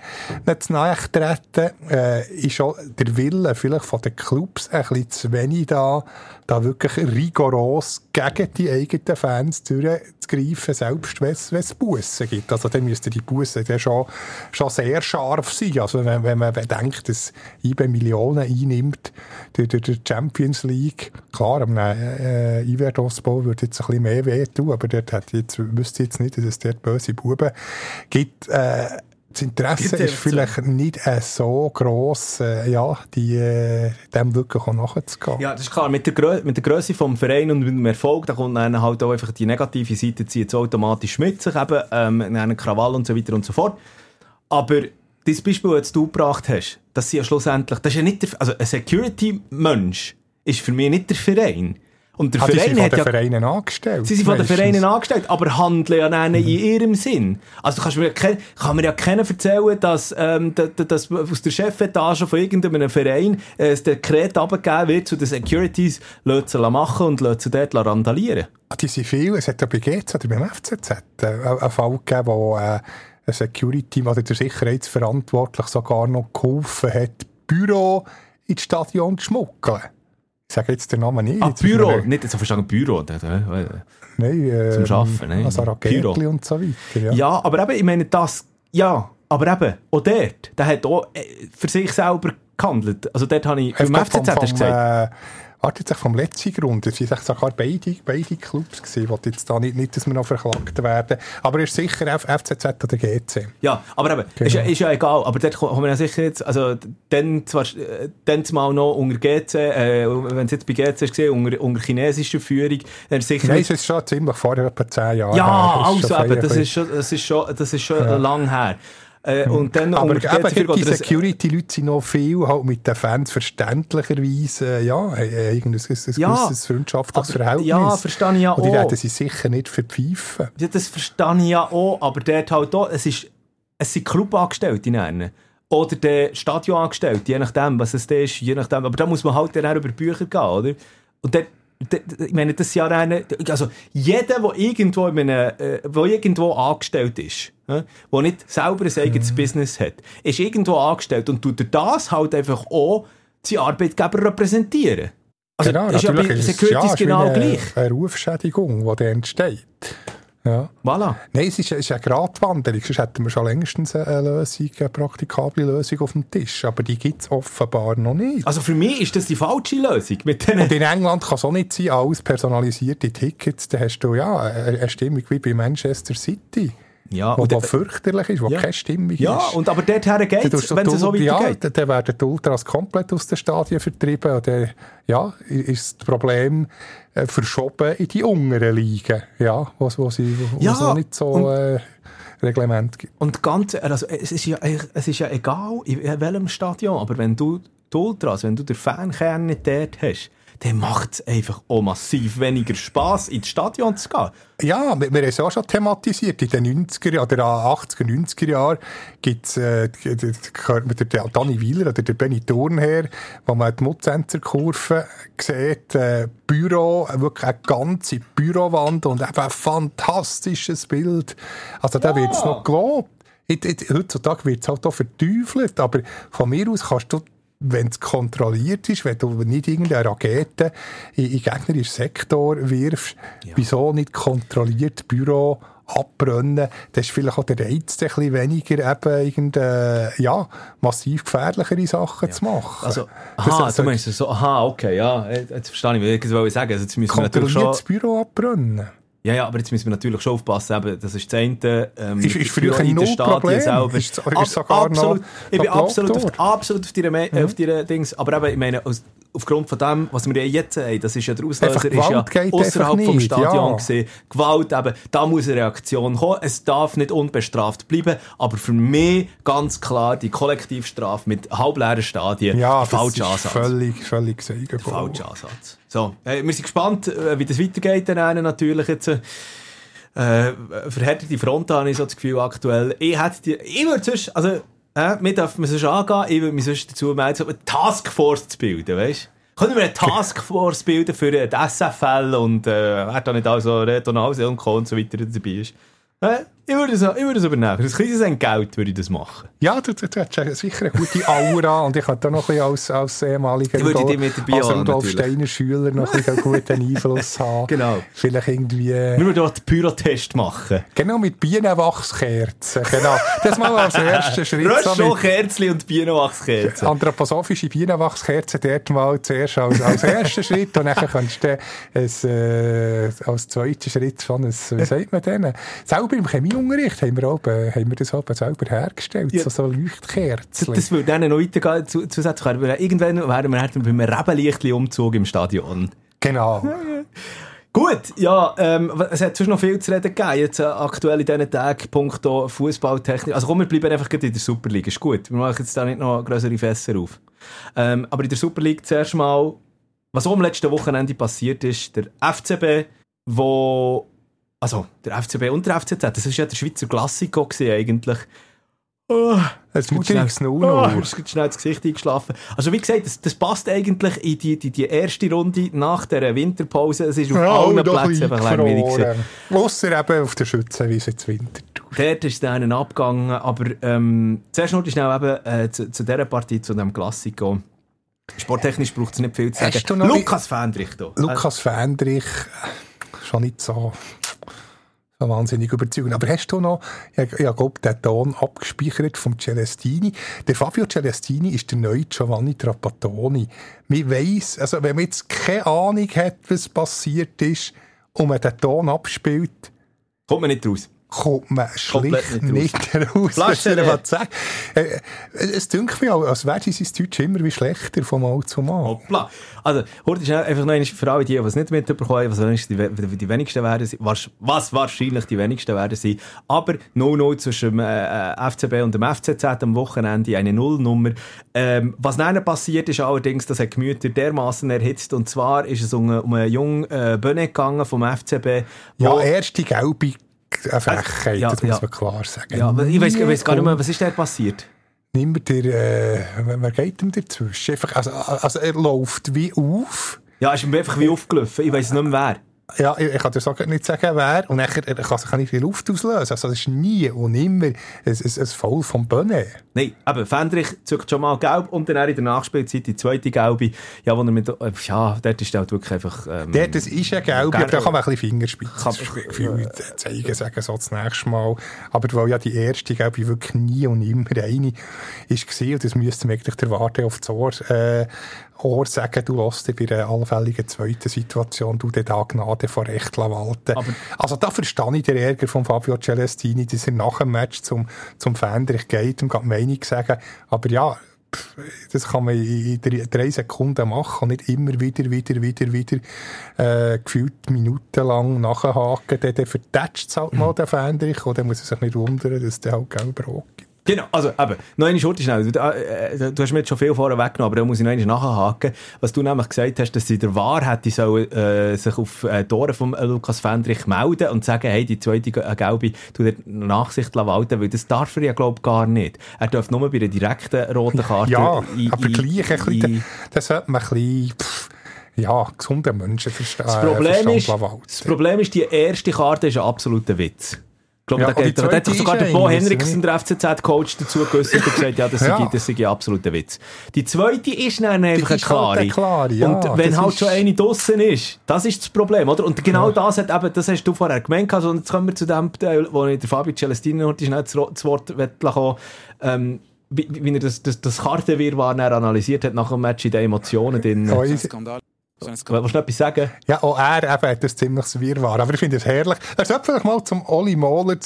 nicht zu nahe treten, äh, ist schon der Wille vielleicht von den Clubs ein bisschen zu wenig da, da wirklich rigoros gegen die eigenen Fans durchzugreifen, selbst wenn es wenn es Bussen gibt. Also dann müssten die Bussen dann schon, schon sehr scharf sein. Also wenn, wenn man bedenkt, dass IBE Millionen einnimmt durch, durch die Champions League, klar, am äh, Iverdos-Bau würde jetzt ein bisschen mehr wehtun, aber dort hat jetzt, wüsste jetzt nicht, dass es dort böse Buben gibt. Äh, das Interesse ist vielleicht nicht äh, so gross, äh, ja, die, äh, dem wirklich auch nachzugehen. Ja, das ist klar. Mit der, Grö mit der Größe vom Verein und mit dem Erfolg, da kommt dann halt auch einfach die negative Seite zieht automatisch mit sich eben, ähm, einen Krawall und so weiter und so fort. Aber das Beispiel, das du gebracht hast, das sind ja schlussendlich, das ist ja nicht der, also ein Security-Mensch ist für mich nicht der Verein. Und der Ah, Verein sind von den ja Vereinen angestellt. Sie sind von den. Vereinen angestellt, aber handeln ja dann in ihrem Sinn. Also kannst mir, kann mir ja keiner erzählen, dass, ähm, da- da- dass aus der Chefetage von irgendeinem Verein äh, das Dekret abgegeben wird, zu den Securities lassen machen und lassen dort randalieren. Ah, Die sind viel. Es hat ja bei GZ oder beim FCZ äh, einen Fall gegeben, wo äh, ein Security-Team oder der Sicherheitsverantwortlich sogar noch geholfen hat, Büro ins Stadion zu schmuggeln. Ich sage jetzt den Namen nicht. Ah, Büro, mir- nicht so verstanden, Büro. Nein, äh, Zum Arbeiten, nein. Also Büro. Raketli und so weiter. Ja. Ja, aber eben, ich meine, das, ja, aber eben, auch dort, der hat auch äh, für sich selber gehandelt. Also dort habe ich, beim FCZ hast du gesagt. Äh, warte jetzt vom letzten Grund. Es sind sogar beide, beide Clubs gewesen. Will jetzt da nicht, nicht, dass wir noch verklagt werden. Aber er ist sicher F FCZ oder GC. Ja, aber eben, ist, ja, Genau. ist ja egal, aber dort kommen wir ja sicher jetzt, also dann zwar, äh, dann mal noch unter GC, äh, wenn es jetzt bei GC ist, unter, unter chinesischer Führung, dann ist sicher... Nein, es ist schon ziemlich vorher, etwa 10 Jahre ja, ist also eben, das ist schon, das ist schon, das ist schon lang her. Äh, und dann Aber eben, die Security-Leute sind noch viel halt mit den Fans verständlicherweise, äh, ja, irgendein ein, ein Ja, gewisses freundschaftliches aber- Verhältnis. ja, verstehe ich ja Und die auch. werden sie sicher nicht verpfeifen. Ja, das verstehe ich ja auch, aber dort halt auch, es ist, es sind Clubangestellte nennen. oder der Stadionangestellte, je nachdem, was es da ist, je nachdem. Aber da muss man halt dann auch über Bücher gehen, oder? Und der, ich meine, das Jahr eine, also jeder, der irgendwo, in einem, äh, wo irgendwo angestellt ist, äh, der nicht selber ein eigenes Business hat, ist irgendwo angestellt und tut das halt einfach auch seinen Arbeitgeber repräsentieren. Also, genau, ist ja bei natürlich ist es- Securities ja, es ist genau eine, gleich. Eine Rufschädigung, die entsteht. Ja. Voilà. Nein, es ist, es ist eine Gratwanderung. Sonst hätten wir schon längstens eine Lösung, eine praktikable Lösung auf dem Tisch. Aber die gibt es offenbar noch nicht. Also für mich ist das die falsche Lösung. Mit Und in England kann es auch nicht sein, alles personalisierte Tickets. Da hast du ja eine Stimmung wie bei Manchester City, ja, wo und, da fürchterlich ist, wo Ja. keine Stimmung ja, ist. und aber dorthin geht es, wenn es so Ul- ja, weitergeht. dann- werden die Ultras komplett aus den Stadien vertrieben. Und dann, ja, ist das Problem äh, verschoben in die unteren Ligen, ja, wo, wo, sie, wo Ja, es noch nicht so äh, Reglement gibt. Und ganz, also es ist ja, es ist ja egal, in welchem Stadion, aber wenn du die Ultras, wenn du den Fankern nicht dort hast, dann macht es einfach auch massiv weniger Spass, ins Stadion zu gehen. Ja, wir, wir haben es auch schon thematisiert. In den 90er oder 80er, 90er Jahren gibt's, äh, gehört man den Danny Wieler oder den Benny Thurnherr, wo man die Mutzenzer Kurve sieht, äh, Büro, wirklich eine ganze Bürowand und eben ein fantastisches Bild. Also da wird's noch gelobt. Heutzutage wird es halt auch verteufelt, aber von mir aus kannst du wenn es kontrolliert ist, wenn du nicht irgendeine Rakete in in den gegnerischen Sektor wirfst, wieso nicht kontrolliert Büro abbrennen, dann ist vielleicht auch der Reiz ein bisschen weniger, eben irgendeine, ja, massiv gefährlichere Sachen zu machen. Also, Das- aha, das- du meinst so, aha, okay, ja, jetzt verstehe ich, was ich sagen. Also jetzt müssen wir natürlich schon, kontrolliertes Büro abbrennen. Ja, ja, aber jetzt müssen wir natürlich schon aufpassen, eben, das ist das eine, ähm, Ist- ist das früher Büro in null den Stadien Problem. selber. Ist- ist noch- absolut, ich bin absolut auf, absolut auf deiner, Me- auf deiner Dings, aber eben, ich meine, aus, aufgrund von dem, was wir jetzt haben, das ist ja der Auslöser, ist ja außerhalb vom Stadion ja. gesehen. Gewalt eben, da muss eine Reaktion kommen, es darf nicht unbestraft bleiben, aber für mich ganz klar die Kollektivstrafe mit halbleeren Stadien, Ja, der das falsche ist Ansatz. völlig, völlig sägevoll. Falscher Ansatz. So, äh, wir sind gespannt, äh, wie das weitergeht. Dann einen natürlich jetzt. Äh, äh, verhärtete Front habe ich so das Gefühl aktuell. Ich hätte die, ich würde sonst, also, äh, darf man sonst angehen, ich würde mich sonst dazu melden, eine Taskforce zu bilden, weißt Können wir eine Taskforce bilden für die SFL und äh, wer da nicht also Reto Nase und Co. und so weiter dabei ist? Äh, ich würde es, ich würde es übernehmen. Für ein kleines Entgelt würde ich das machen. Ja, du, du, du hast sicher eine gute Aura und ich habe da noch ein bisschen als, als ehemaliger Ich würde Rudolf- als Rudolf. Steiner Schüler noch ein bisschen einen guten Einfluss (laughs) haben. Genau. Vielleicht irgendwie... Wir würden auch den Pyrotest machen. Genau, mit Bienenwachskerzen. Genau. Das mal als erster Schritt. so Röschel, mit Kerzli und Bienenwachskerzen. anthroposophische Bienenwachskerzen dort mal zuerst als, als ersten Schritt und dann kannst du dann ein, äh, als zweiten Schritt schon ein, wie sagt man denn? Selber im Chemieunterricht haben wir, auch, haben wir das auch selber hergestellt, Ja. so, so Das, Leuchtkerzen. das würde dann noch weitergehen. Zu, zusätzlich irgendwann wären wir dann beim Rebenlichtli-Umzug im Stadion. Genau. (laughs) Gut, ja, ähm, es hat sonst noch viel zu reden gegeben, jetzt äh, aktuell in diesen Tagen, punkto Fußballtechnik. Also komm, wir bleiben einfach gerade in der Super League, ist gut. Wir machen jetzt da nicht noch größere Fässer auf. Ähm, aber in der Super League zuerst mal, was auch am letzten Wochenende passiert ist, der FCB, wo, also der FCB und der FCZ, das ist ja der Schweizer Klassiker gewesen eigentlich. Oh, Ein mutiges 0-0. Oh, ist gerade schnell ins Gesicht eingeschlafen. Also wie gesagt, das, das passt eigentlich in die, die, die erste Runde nach der Winterpause. Es ist auf allen Plätzen einfach langweilig gewesen. Ausser eben auf der Schützenwiese ins Winterthur. Dort ist dann einen abgegangen, aber ähm, zuerst noch schnell eben äh, zu, zu dieser Partie, zu diesem Klassiko. Sporttechnisch braucht es nicht viel zu sagen. Lukas Fendrich da. Lukas Fendrich, äh, schon nicht so, so wahnsinnig überzeugend. Aber hast du noch, ich, ich glaube, den Ton abgespeichert vom Celestini. Der Fabio Celestini ist der neue Giovanni Trapattoni. Man weiss, also wenn man jetzt keine Ahnung hat, was passiert ist, und man den Ton abspielt, Kommt man nicht raus. Kommt man schlicht nicht nicht raus. Flasche Was soll ich leer. was sagen? Äh, Es dünkt mir auch, als wäre sein Deutsch immer wie schlechter vom Mal zu Mal. Hoppla. Also, heute ist einfach noch einmal für alle, die, es nicht mitbekommen haben, was wahrscheinlich die, die wenigsten werden sein, was, was wahrscheinlich die wenigsten werden sein, aber 0-0 zwischen dem äh, FCB und dem FCZ am Wochenende, eine Nullnummer. Ähm, was dann passiert ist allerdings, das hat Gemüter dermaßen erhitzt, und zwar ist es um, um einen jungen äh, Bönne gegangen vom FCB, Ja, erste gelbe äh, Frechheit, Ja, das muss ja. man klar sagen. ja, ich weiß gar nicht mehr, was ist da passiert? Mir der, äh, wer- geht ihm dazwischen? Einfach, also, also er läuft wie auf. Ja, ist mir einfach wie aufgelaufen. Ich weiss nicht mehr wer. Ja, ich, kann dir so nicht sagen, wer. Und nachher er kann sich nicht viel Luft auslösen. Also, das ist nie und immer ein, ein, ein Foul vom Bonnet. Nein, aber Fendrich zückt schon mal gelb und dann auch in der Nachspielzeit die zweite gelbe. Ja, wo er mit, äh, ja, dort ist halt wirklich einfach, ähm, Der, das ist ein Gelb, aber da kann man ein bisschen Fingerspitze Kann- Gefühl zeigen, sagen so das nächste Mal. Aber weil ja die erste Gelbe wirklich nie und immer eine ist gewesen, und das müsste man eigentlich der Warte auf das Ohr, äh, Ohr sagen, du lässt dich bei einer allfälligen zweiten Situation, du dir da Gnade vor Recht walten. Aber- also da verstehe ich den Ärger von Fabio Celestini, dass er nach dem Match zum, zum Fendrich geht und die Meinung sagen. Aber ja, das kann man in drei, Sekunden machen und nicht immer wieder, wieder, wieder, wieder äh, gefühlt minutenlang nachhaken. Dann, vertätscht es halt mal den Fendrich und dann muss er sich nicht wundern, dass der halt gelber Rot. Genau, also eben, noch eine Schurte schnell. Du, äh, du hast mir jetzt schon viel vorher weggenommen, aber da muss ich noch einmal nachhaken. Was du nämlich gesagt hast, dass sie der Wahr hätte sollen, äh, sich auf äh, die Ohren von Lukas Fendrich melden und sagen, hey, die zweite äh, Gelbe, tu dir Nachsicht walten, weil das darf er ja, glaube ich, gar nicht. Er darf nur bei einer direkten roten Karte Ja, in- aber in- gleich ein bisschen, das sollte man ein bisschen, pff, ja, gesunden Menschen verstehen. Das Problem, ist, das Problem ist, die erste Karte ist ein absoluter Witz. Ich glaube, Ja, da, und die geht, da hat doch sogar ist der Bo Henriksen, der FCZ-Coach, dazu geäussert und gesagt, ja, das (laughs) sei, Ja. das sei ein absoluter Witz. Die zweite ist dann einfach eine ist halt klare. eine klare, ja, und wenn das halt ist- schon eine draussen ist, das ist das Problem, oder? Und genau das hat eben, das hast du vorher gemeint, also jetzt kommen wir zu dem Teil, wo ich der Fabio Celestini noch schnell das das Wort lassen ähm, wie, wie er das, das, das Kartenwirrwarr analysiert hat nach dem Match in den Emotionen drin. Ja, Willst ich- Skandal. So Skandal. du noch etwas sagen? Ja, auch er eben hat das ziemlich wirrwarr. Aber ich finde es herrlich. Er sollte vielleicht mal zum Oli Mohler,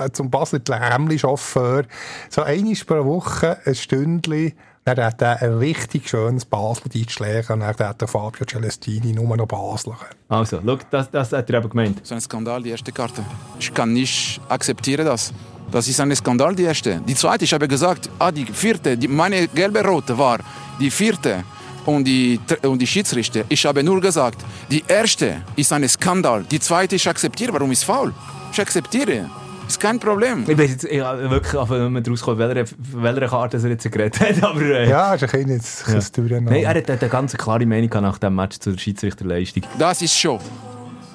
äh, zum Basler Lämmli-Chauffeur, so einmal pro Woche ein Stündchen, dann hat er ein richtig schönes Basel einzuschlägen und dann hat der Fabio Celestini nur noch Basler. Also, schau, das, das hat er eben gemeint. So ein Skandal, die erste Karte. Ich kann nicht akzeptieren das. Das ist ein Skandal, die erste. Die zweite, ich habe gesagt, ah, die vierte, die, meine gelbe Rote war die vierte und die, und die Schiedsrichter. Ich habe nur gesagt, die erste ist ein Skandal. Die zweite, ich akzeptiere. Warum ist faul? Ich akzeptiere. Ist kein Problem. Ich weiß jetzt ich wirklich auf nicht rausgekommen, welcher, welcher Karte er jetzt geredet hat, (laughs) aber... Äh, Ja, ist ein bisschen jetzt Ja. Nein, er hat eine ganz klare Meinung nach dem Match zur Schiedsrichterleistung. Das ist Show.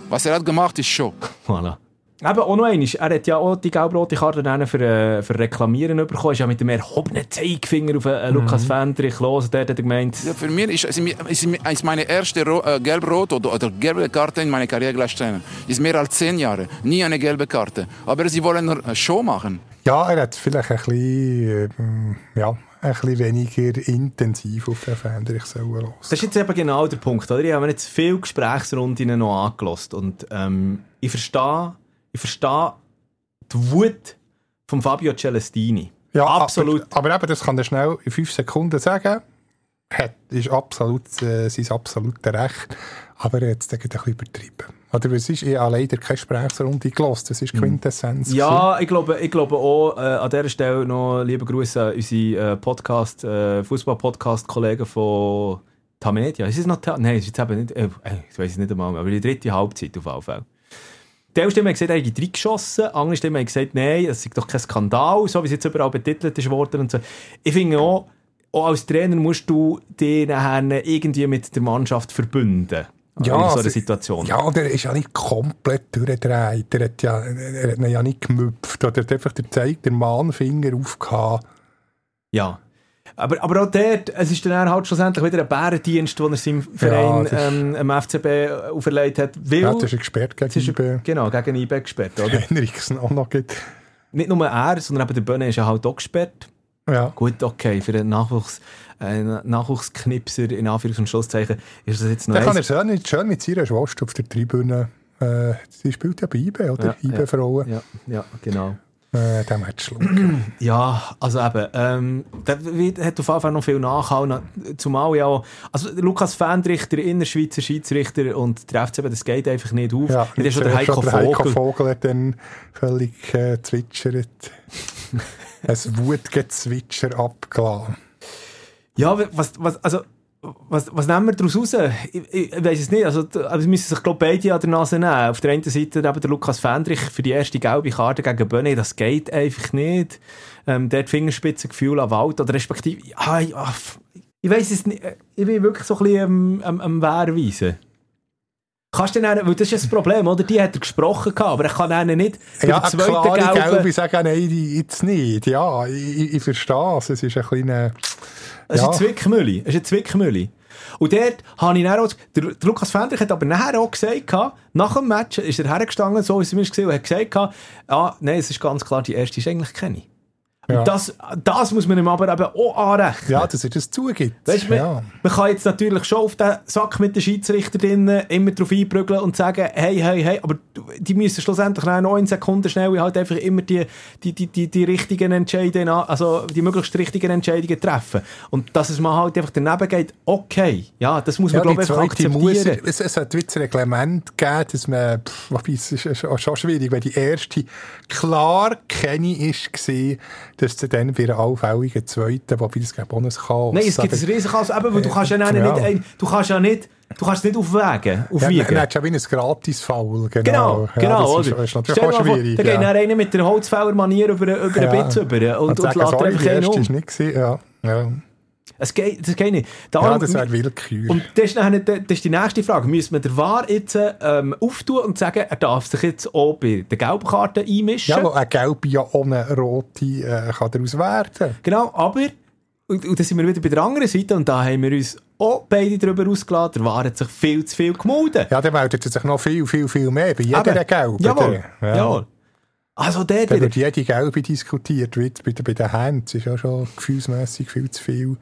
Was er hat gemacht, ist Show. Voilà. Eben, auch noch einmal, er hat ja auch die gelb-rote Karte dann für, äh, für Reklamieren bekommen. Er ist ja mit dem erhobenen Zeigefinger auf äh, Lukas Fendrich los. Dort hat er gemeint, Ja, für mich ist, ist, ist, meine erste äh, gelb-rot oder, oder gelbe Karte in meiner Karriere gleich stehen. Ist mehr als zehn Jahre. Nie eine gelbe Karte. Aber sie wollen nur eine Show machen. Ja, er hat vielleicht ein bisschen, ähm, ja, ein bisschen weniger intensiv auf den Fendrich sollen hören. Das ist jetzt eben genau der Punkt, oder? Ich habe mir jetzt viele Gesprächsrunden noch angelost und ähm, ich verstehe, ich verstehe die Wut von Fabio Celestini. Ja, Absolut. Aber, aber eben, das kann er schnell in fünf Sekunden sagen. Hat, ist absolut äh, sein absolutes Recht. Aber er hat es ein bisschen übertrieben. Oder es ist, habe leider keine Gesprächsrunde gelassen. Das ist Quintessenz. Mhm. Ja, ich glaube, ich glaube auch äh, an dieser Stelle noch liebe Grüße an unsere äh, Podcast, äh, Fußball-Podcast-Kollegen von Tamedia. Ist es noch Ta Nein, ist jetzt eben nicht, äh, äh, ich weiß es nicht einmal, mehr, aber die dritte Halbzeit auf jeden Fall. Die eine Stimme hat gesagt, er hätte die andere Stimme hat gesagt, nein, es ist doch kein Skandal, so wie es jetzt überall betitelt ist worden und so. Ich finde auch, auch als Trainer musst du dich nachher irgendwie mit der Mannschaft verbünden. in so einer also- Situation. Ja, und er ist ja nicht komplett durchgedreht. Er hat, ja, er hat ihn ja nicht gemüpft. Oder er hat einfach den Zeig, den Mahnfinger aufgehauen. Ja. Aber, aber auch dort, es ist dann halt schlussendlich wieder ein Bärendienst, den er seinem Verein ist- ähm, am FCB auferlegt hat. Weil, Ja, das ist gesperrt es ist, gegen genau, gegen IB gesperrt, oder? (laughs) Henriksen auch noch. gibt. Nicht nur er, sondern eben der Bönne ist ja halt auch gesperrt. Ja. Gut, okay, für einen Nachwuchs, äh, Nachwuchsknipser, in Anführungs- und Schlusszeichen, ist das jetzt noch Dann kann er schön, schön mit seiner Schwester auf der Tribüne. Äh, sie spielt ja bei IB, oder? Ja, IB-Frauen. Ja, ja, genau. Äh, dem hat schlucken. (clears throat) Ja, also eben, ähm, der wird- hat auf jeden Fall noch viel nachhauen. Zumal ja auch, also Lukas Fendrich, der Innerschweizer Schiedsrichter und der FCB, das geht einfach nicht auf. Ja, Nicht schon der Heiko der Heiko Vogel. Vogel hat dann völlig äh, zwitschert. (laughs) ein Wutgezwitscher abgelassen. Ja, was, was, also, was, was nehmen wir daraus raus? Ich, ich, ich weiß es nicht. Also, aber müssen sich, glaube beide an der Nase nehmen. Auf der einen Seite eben der Lukas Fendrich für die erste gelbe Karte gegen Bönne. Das geht einfach nicht. Ähm, dort Fingerspitzengefühl an Wald. Oder respektive, ich, ah, f- ich weiß es nicht. Ich bin wirklich so ein bisschen am, am, am Wehrweisen. Kannst du dann, weil das ist ja das Problem, oder? Die hat er gesprochen aber er kann dann nicht Ja, zweiten klare gelben- Gelbe sagen, nein, jetzt nicht. Ja, ich, ich, ich verstehe es. Es ist ein kleiner... Es ist Ja. eine Zwickmühle. Es ist eine Zwickmühle. Und dort habe ich dann auch, der, der Lukas Fendrich hat aber nachher auch gesagt, nach dem Match ist er hergestanden, so wie es mir gesehen und hat gesagt, ah, nein, es ist ganz klar, die erste ist eigentlich keine. Ja. Und das, das muss man ihm aber eben auch anrechnen. Ja, dass er das zugibt. Weißt man, ja. man kann jetzt natürlich schon auf den Sack mit den Schiedsrichter drinnen immer drauf einprügeln und sagen, hey, hey, hey, aber die müssen schlussendlich nach neun Sekunden schnell halt einfach immer die, die, die, die, die richtigen Entscheidungen, also die möglichst richtigen Entscheidungen treffen. Und dass es mal halt einfach daneben geht, okay, ja, das muss man, Ja, glaube ich, einfach zweite muss, akzeptieren. es, es hat ein Reglement gegeben, dass man, pff, es ist schon schwierig, weil die erste klar keine ist gesehen, dass sie dann bei einer allfälligen zweiten, wobei das gegen Bonus Chaos. Nein, es gibt ein Riesenchaos, eben, weil du kannst ja, Ja. nicht, ein, du kannst ja nicht, du kannst nicht aufwägen, Ja, aufwiegen. dann hättest du ja wie ein Gratis-Foul, genau. Genau, ja, genau, das ist, oder? ist natürlich auch vor, schwierig. Da geht ja. dann einer mit der Holzfäller-Manier über, über Ja. einen Bitz über und, und, sagen, lässt einfach einen um. ist nicht gewesen, ja. ja. Es geht, das geht nicht. Ja, Darum, das wäre Willkür. und das ist, dann, das ist die nächste Frage. Müssen wir den VAR jetzt ähm, auftun und sagen, er darf sich jetzt auch bei den gelben Karten einmischen? ja, weil eine gelbe ja ohne rote äh, kann daraus werden. Genau, aber, und, und dann sind wir wieder bei der anderen Seite und da haben wir uns auch beide darüber ausgeladen, der VAR hat sich viel zu viel gemolden. Ja, dann meldet er sich noch viel, viel, viel mehr bei jeder gelben. Jawohl, Ja. jawohl. Also Dann wieder. wird jede gelbe diskutiert, wie bei, den- bei den Hands. ist ja schon gefühlsmässig viel zu viel,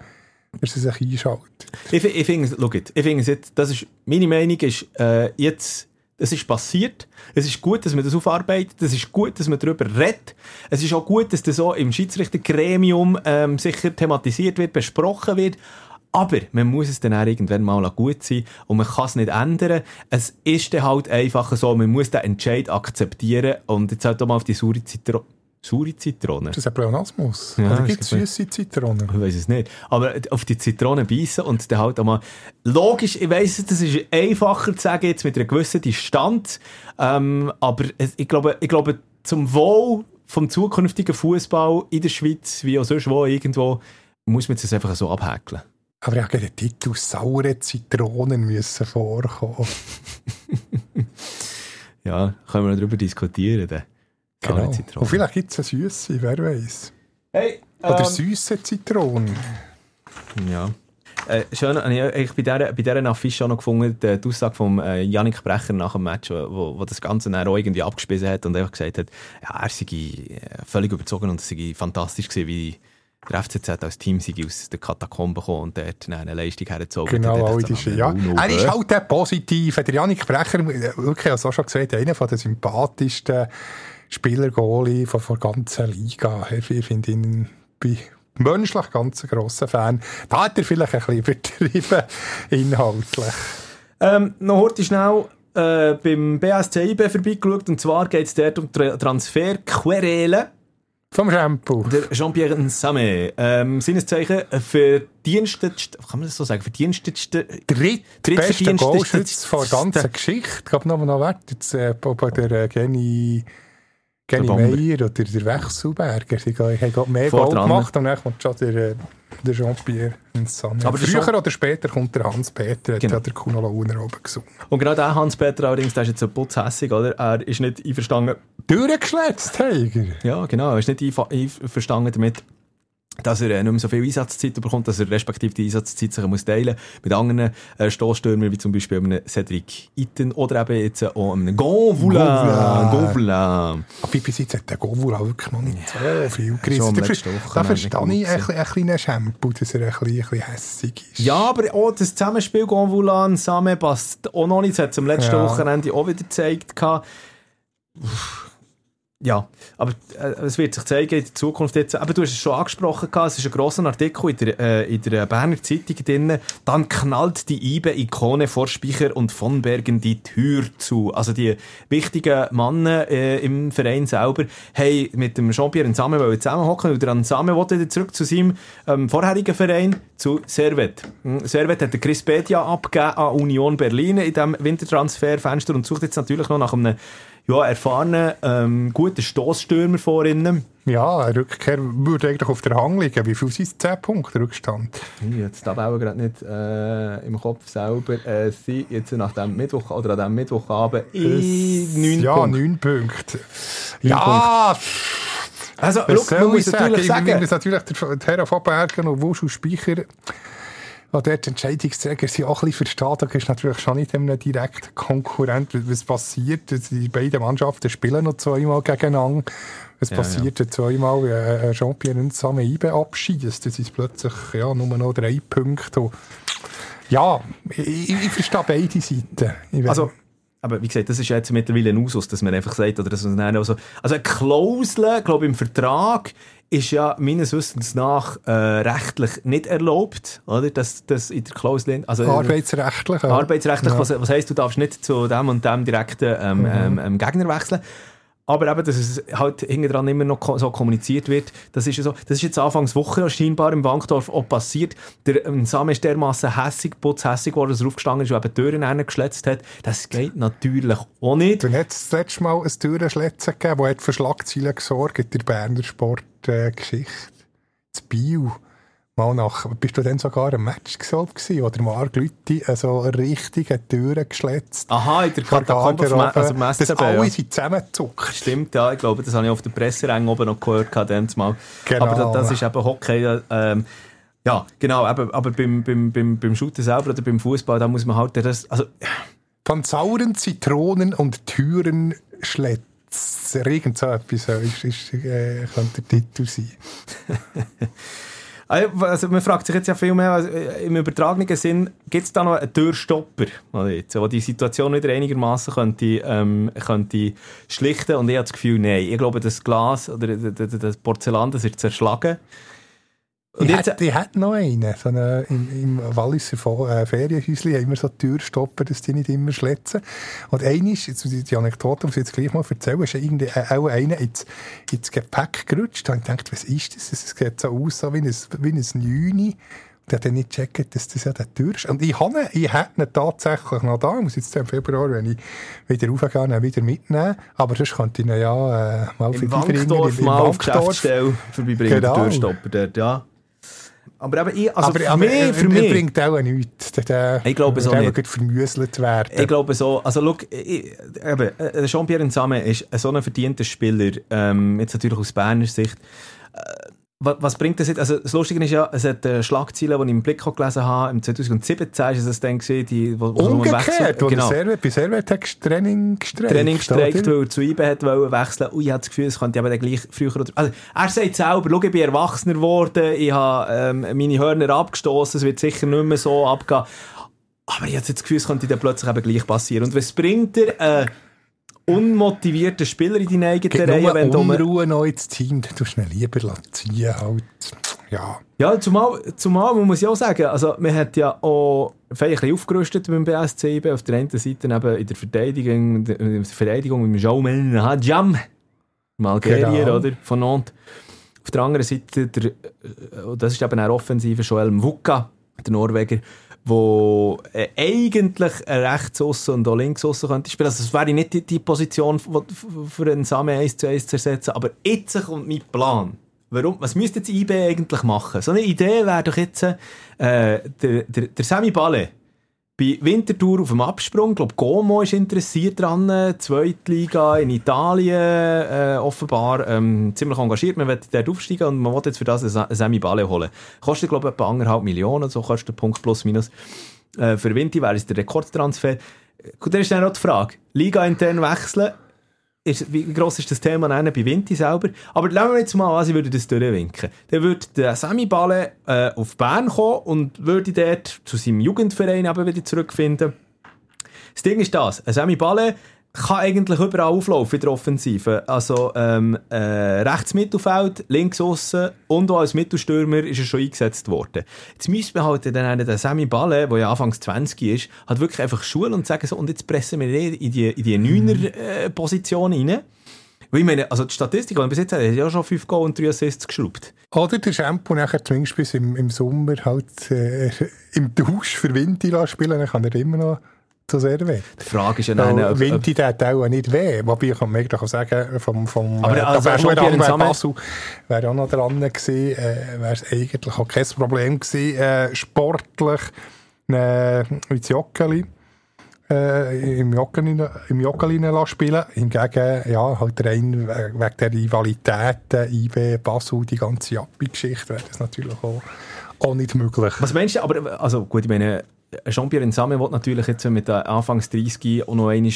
dass sie sich einschaltet. Ich, ich finde, ich finde es jetzt, das ist, meine Meinung ist, äh, jetzt, es ist passiert. Es ist gut, dass man das aufarbeitet. Es ist gut, dass man darüber redet. Es ist auch gut, dass das so im Schiedsrichtergremium ähm, sicher thematisiert wird, besprochen wird. Aber man muss es dann auch irgendwann mal gut sein und man kann es nicht ändern. Es ist dann halt einfach so, man muss den Entscheid akzeptieren und jetzt halt auch mal auf die saure Zitrone. Saure Zitrone? Das ist ein Pleonasmus. Ja, Oder gibt es süße Zitronen? Ich weiß es nicht. Aber auf die Zitrone beißen und dann halt auch mal. Logisch, ich weiss, das ist einfacher zu sagen, jetzt mit einer gewissen Distanz. Ähm, aber ich, glaube, ich glaube, zum Wohl vom zukünftigen Fußball in der Schweiz, wie auch sonst wo irgendwo, muss man es einfach so abhäkeln. Aber ich habe den Titel «Saure Zitronen» müssen vorkommen. (laughs) Ja, können wir noch darüber diskutieren. Dann. Genau. Zitrone. Und vielleicht gibt es eine süße, wer weiß. Hey, Oder ähm, süße Zitronen. Ja. Äh, schön, habe ich bei dieser, bei dieser Affiche auch noch gefunden, die, die Aussage von äh, Yannick Brecher nach dem Match, wo, wo, wo das Ganze dann auch irgendwie abgespissen hat und einfach gesagt hat, ja, er sei äh, völlig überzogen und es sei fantastisch gewesen, wie der FCZ als Team sei aus den Katakomben gekommen und dort eine Leistung hergezogen Genau, hat. alle Dort die hat Schi- ja. Er ist halt der Positive. Der Janik Brecher, äh, wirklich, ich habe es auch schon gesagt, einer von der sympathischsten Spieler, Goalie von der ganzen Liga. Ich finde ihn bei menschlich ganz ein grosser Fan. Da hat er vielleicht ein bisschen (laughs) übertrieben, inhaltlich. Ähm, noch heute schnell äh, beim BSC IB vorbeigeschaut und zwar geht es dort um Tra Transferquerelen. Vom Shampoo. Der Jean-Pierre Nsame, ähm, seines Zeichen verdienstetste, kann man das so sagen, verdienstetste, drittverdiensteste- Goalschütz von der ganzen Geschichte. Ich glaube, noch, noch wert. Jetzt, äh, der äh, Geni, Bomber. Meyer oder der Wechselberger. Sie haben gerade mehr dran. gemacht und dann kommt schon der, äh, der Jean-Pierre Nsame. Aber der Früher Jean- oder später kommt der Hans-Peter, hat Genau. ja der Kuno Launer oben gesungen. Und genau der Hans-Peter allerdings, der ist jetzt so putzhässig, oder? Er ist nicht einverstanden, Durchgeschletzt, Tiger. ja genau, er ist nicht einverstanden damit, dass er äh, nicht mehr so viel Einsatzzeit bekommt, dass er respektive die Einsatzzeit sich muss teilen mit anderen äh, Stoßstürmern, wie zum Beispiel einem Cedric Itten oder eben jetzt auch einem Gonvoula. Gonvoula. Aber bis jetzt hat der Govula wirklich noch nicht so viel gerissen. Da verstehe ich nicht ein, ein kleines Shampoo, dass er ein bisschen, hässig ist. Ja, aber auch das Zusammenspiel Gonvoula und Same passt auch noch nicht. Das hat es am letzten. Wochenende auch wieder gezeigt. Uff. Ja, aber äh, es wird sich zeigen in der Zukunft jetzt. Aber du hast es schon angesprochen, es ist ein grosser Artikel in der, äh, in der Berner Zeitung drin. Dann knallt die IBE-Ikone vor Speicher und von Bergen die Tür zu. Also die wichtigen Männer äh, im Verein selber haben mit dem Jean-Pierre Nsame zusammenhocken und der Nsame wollte wieder zurück zu seinem ähm, vorherigen Verein, zu Servet. Hm, Servet hat der Chris Bedia abgegeben an Union Berlin in diesem Wintertransferfenster und sucht jetzt natürlich noch nach einem ja, erfahrenen, ähm, guten Stoßstürmer vor ihnen. Ja, eine Rückkehr würde eigentlich auf der Hang liegen. Wie viel sind es? 10 Punkte Rückstand? Ich habe die Tabelle gerade nicht äh, im Kopf selber. Äh, sie jetzt nach dem Mittwoch oder an diesem Mittwochabend in 9 Ja, Punkte. 9 Punkte. Ja, Also, was look, soll man ich muss sagen? natürlich Ich sagen, nehme das natürlich der der Herr von Bergen und Wusch und Speicher, die dort Entscheidungsträger sind, auch ein bisschen verstehen. Da ist natürlich schon nicht einem direkten Konkurrent. Was passiert? Die beiden Mannschaften spielen noch zweimal gegeneinander. Es Ja, passiert ja. zweimal, äh, Jean-Pierre und Samme Ibe abschießt. Das ist plötzlich ja, nur noch drei Punkte. Und ja, ich, ich verstehe beide Seiten. Also, aber wie gesagt, das ist jetzt mittlerweile ein Usus, dass man einfach sagt, oder dass man dann also, also eine Klausel, glaube ich, im Vertrag ist ja meines Wissens nach äh, rechtlich nicht erlaubt, oder? Dass das in der Klausel, also Arbeitsrechtlich. ja. arbeitsrechtlich, Ja. was, was heisst, du darfst nicht zu dem und dem direkten ähm, ähm, ähm, Gegner wechseln. Aber eben, dass es halt hinten immer noch so kommuniziert wird, das ist so, das ist jetzt Anfangs Woche scheinbar im Bankdorf auch passiert. Der ähm, Sam ist dermassen hässig, putzhässig geworden, dass er aufgestanden ist und eben Türen reingeschletzt hat. Das geht natürlich auch nicht. Hat es das letzte Mal ein Türenschletzen gegeben, das hat für Schlagzeilen gesorgt in der Berner Sportgeschichte. Das Bio. Mal nach, bist du dann sogar im Match gewesen, wo der Marc Lütti so richtig eine Türen geschletzt Aha, in der Katakombe vom, also dass alle ja. sind zusammengezuckt. Stimmt, ja, ich glaube, das habe ich auf der Presseränge oben noch gehört, mal. Genau. Aber das, das ist eben Hockey, ähm, ja, genau, aber, aber beim, beim, beim, beim Shooten selber oder beim Fußball, da muss man halt, das, also, Von sauren Zitronen und Türen schletzt. Irgend so etwas äh, ist, ist, äh, könnte der Titel sein. (laughs) also man fragt sich jetzt ja viel mehr, äh, im übertragenen Sinn, gibt es da noch einen Türstopper, der die Situation wieder einigermaßen könnte, ähm, könnte schlichten und ich habe das Gefühl, nein, ich glaube, das Glas oder das Porzellan, das ist zerschlagen. Und ich, jetzt, hätte, ich hätte noch einen. So eine, im, Im Walliser äh, Ferienhäuschen haben wir so Türstopper, dass die nicht immer schletzen. Und einer ist, jetzt, die, die Anekdote muss ich jetzt gleich mal erzählen, ist irgendwie äh, auch einer ins, ins Gepäck gerutscht. Habe ich gedacht, was ist das? Es sieht so aus so wie ein, wie ein Neuni. Und hat dann nicht gecheckt, dass das ja der Tür ist. Und ich habe ihn, ich hätte ihn tatsächlich noch da. Ich muss jetzt im Februar, wenn ich wieder raufgehe, wieder mitnehmen. Aber sonst könnte ich ihn ja äh, mal Im die Wankdorf im- im mal auf Wankdorf. Geschäftsstelle vorbeibringen, Genau. der Türstopper dort, ja. Aber eben, ich, also aber für aber mich, er, für er mich, bringt auch nichts. Der, der, Ich glaube so nicht. vermüselt werden. ich glaube so, also look, ich, eben, äh, Jean-Pierre Nsame ist so ein verdienter Spieler, ähm, jetzt natürlich aus Berner Sicht. Äh, was, bringt das jetzt? Also das Lustige ist ja, es hat äh, Schlagzeilen, die ich im Blick gelesen habe, im 2017 ist es dann gewesen, die, wo, wo Umgekehrt, wo genau. Servet, bei Servet hat Training gestreikt. Training gestreikt, weil er zu IBE hat wollen wechseln. Und ich habe das Gefühl, es könnte aber dann gleich früher oder... Also, er sagt selber, schau, ich bin erwachsener geworden, ich habe ähm, meine Hörner abgestoßen, es wird sicher nicht mehr so abgehen. Aber ich habe jetzt das Gefühl, es könnte dann plötzlich eben gleich passieren. Und was bringt er einen unmotivierten Spieler in deine eigene Gibt Reihe, nur wenn du... Unruhe noch ins Team, dann tust du ihn lieber ziehen halt. Ja. Ja, zumal, zumal man muss ja auch sagen, also man hat ja auch vielleicht ein bisschen aufgerüstet beim BSC. Auf der einen Seite eben in der Verteidigung, in der Verteidigung mit dem Jaume Hadjam, dem Algerier, Genau. oder, von Nantes. Auf der anderen Seite, der, äh, das ist eben eine offensive Joel Mvuka, der Norweger, wo äh, eigentlich ein Rechtsaussen und auch Linksaussen könnte spielen. Also es wäre nicht die, die Position für einen Samen 1 zu 1 zu ersetzen, aber jetzt kommt mein Plan. Warum? Was müsste jetzt IB eigentlich machen? So eine Idee wäre doch jetzt äh, der, der, der Sami Balle bei Winterthur auf dem Absprung. Ich glaube, Como ist interessiert dran. Zweitliga in Italien äh, offenbar ähm, ziemlich engagiert. Man will dort aufsteigen und man will jetzt für das einen Sami Balle holen. Kostet, glaube ich, etwa anderthalb Millionen. So kostet der Punkt plus minus. Äh, für Winti wäre es der Rekordtransfer. Gut, dann ist dann noch die Frage. Liga intern wechseln. Ist, wie gross ist das Thema dann bei Vinti selber? Aber lassen wir jetzt mal an, sie würde das durchwinken. Dann würde der Sami Balle äh, auf Bern kommen und würde dort zu seinem Jugendverein eben wieder zurückfinden. Das Ding ist das, Sami Balle kann eigentlich überall auflaufen in der Offensive. Also ähm, äh, rechts Mittelfeld, links aussen und auch als Mittelstürmer ist er schon eingesetzt worden. Jetzt müsste man halt dann einen, den Sammy Balle, der ja anfangs 20 ist, halt wirklich einfach schulen und sagen so, und jetzt pressen wir den in die, in die Neuner-Position rein. Weil ich meine, also die Statistik, die wir bis jetzt haben, hat ja schon 5 Goal und 3 Assists geschraubt. Oder der Shampoo nachher zumindest bis im, im Sommer halt äh, im Tausch für Vinti spielen, dann kann er immer noch zu sehr weh. Die Frage ist ja dann, dann, ob, Vinti tut auch nicht weh. Wobei ich kann mir auch sagen, vom, vom Aber äh, also da schon wäre Basel wäre auch noch dran gewesen, äh, wäre es eigentlich auch kein Problem gewesen, äh, sportlich, äh, mit Jockeli. Äh, im Joggeli im Joggeli spielen. Hingegen, ja, halt rein we- wegen der Rivalitäten, IB, Basel, die ganze Jappi-Geschichte, wäre das natürlich auch, auch nicht möglich. Was meinst du, aber, also gut, ich meine, Jean-Pierre Nsame will natürlich jetzt mit Anfangs 30 auch noch einmal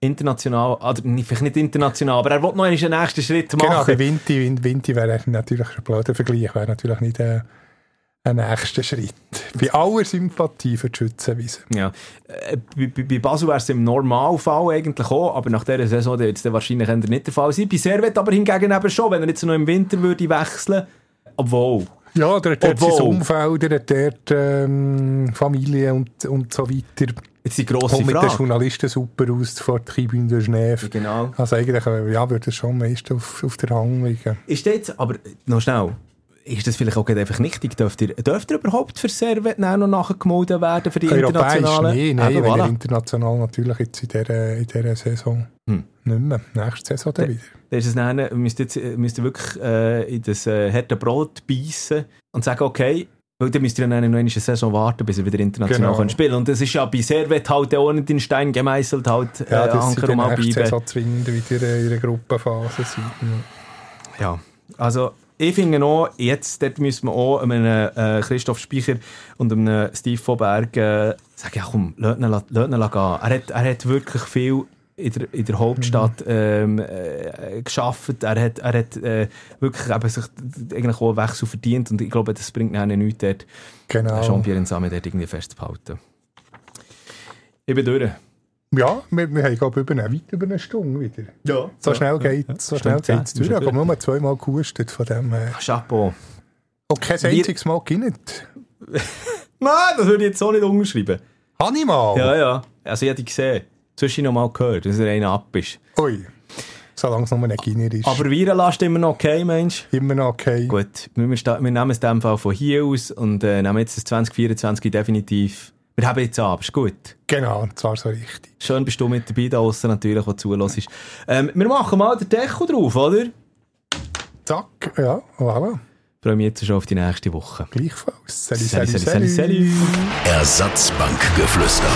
international, also vielleicht nicht international, aber er will noch einen nächsten Schritt Genau, machen. bei Vinti, Vin- Vinti wäre natürlich ein blöder Vergleich, wäre natürlich nicht äh, ein nächster Schritt. Bei aller Sympathie für die Schützenwiese. Ja. Äh, Bei, bei, Basel wäre es im Normalfall eigentlich auch, aber nach dieser Saison wird es dann wahrscheinlich nicht der Fall sein. Bei Servet aber hingegen eben schon, wenn er jetzt noch im Winter würde wechseln, obwohl. Ja, der hat Obwohl- sein Umfeld, der hat dort ähm, Familie und, und so weiter. Jetzt die grosse Kommt mit den. Journalisten super aus vor der Tribüne de Genève. Genau. Also eigentlich, äh, ja, würde es schon meist auf, auf der Hand liegen. Ist das jetzt, aber noch schnell, ist das vielleicht auch einfach nichtig? Dürft ihr, dürft ihr überhaupt für Servet noch nachgemeldet werden für die Europäisch internationalen? nee, nein, er voilà. international natürlich jetzt in dieser, in dieser Saison Hm. nicht mehr. Nächste Saison dann wieder. Dann ist es dann, müsst ihr, jetzt- müsst ihr wirklich äh, in das äh, harte Brot beißen und sagen, okay, weil dann müsst ihr dann noch eine Saison warten, bis ihr wieder international Genau. könnt spielen Und das ist ja bei Servet halt auch nicht in Stein gemeißelt, halt äh, Ja, das Anker sind um die nächste. Saison zwingend wieder in der Gruppenphase sein. Ja, also ich finde auch, jetzt dort müssen wir auch einem äh, Christoph Speicher und einem Steve von Berg äh, sagen, ja komm, lass ihn, lass ihn gehen. Er hat, er hat wirklich viel in der, in der Hauptstadt ähm, äh, geschafft. Er hat, er hat äh, wirklich eben sich eigentlich auch einen Wechsel verdient und ich glaube, das bringt ihnen nichts dort, Genau. Jean-Pierre Nsame dort irgendwie festzuhalten. Ich bin durch. Ja, wir, wir haben glaube ich über eine, weit über eine Stunde wieder. Ja. So schnell geht so schnell geht's durch. Ich habe nur zweimal gehustet von dem. Äh, Chapeau. und kein Wir- einziges Mal nicht. (laughs) Nein, das würde ich jetzt so nicht unterschreiben. Habe ich mal? Ja, ja. Also ich habe die gesehen. Zwischen noch mal gehört, dass er einer ab ist. Ui. Solange es nur ein Giner ist. Aber Virenlast immer noch okay, Mensch. Immer noch okay. Gut, wir, wir nehmen es in dem Fall von hier aus und äh, nehmen jetzt das 2024 definitiv. Wir haben jetzt ab, ist gut. Genau, und zwar so richtig. Schön bist du mit dabei da aussen natürlich, der zulässt. Ähm, wir machen mal den Deko drauf, oder? Zack, ja, voilà. freue mich jetzt schon auf die nächste Woche. Gleichfalls. Salut, Salut, salut, salut, salut, salut. salut. Ersatzbankgeflüster.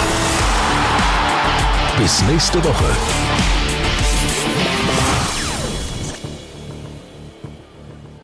Bis nächste Woche.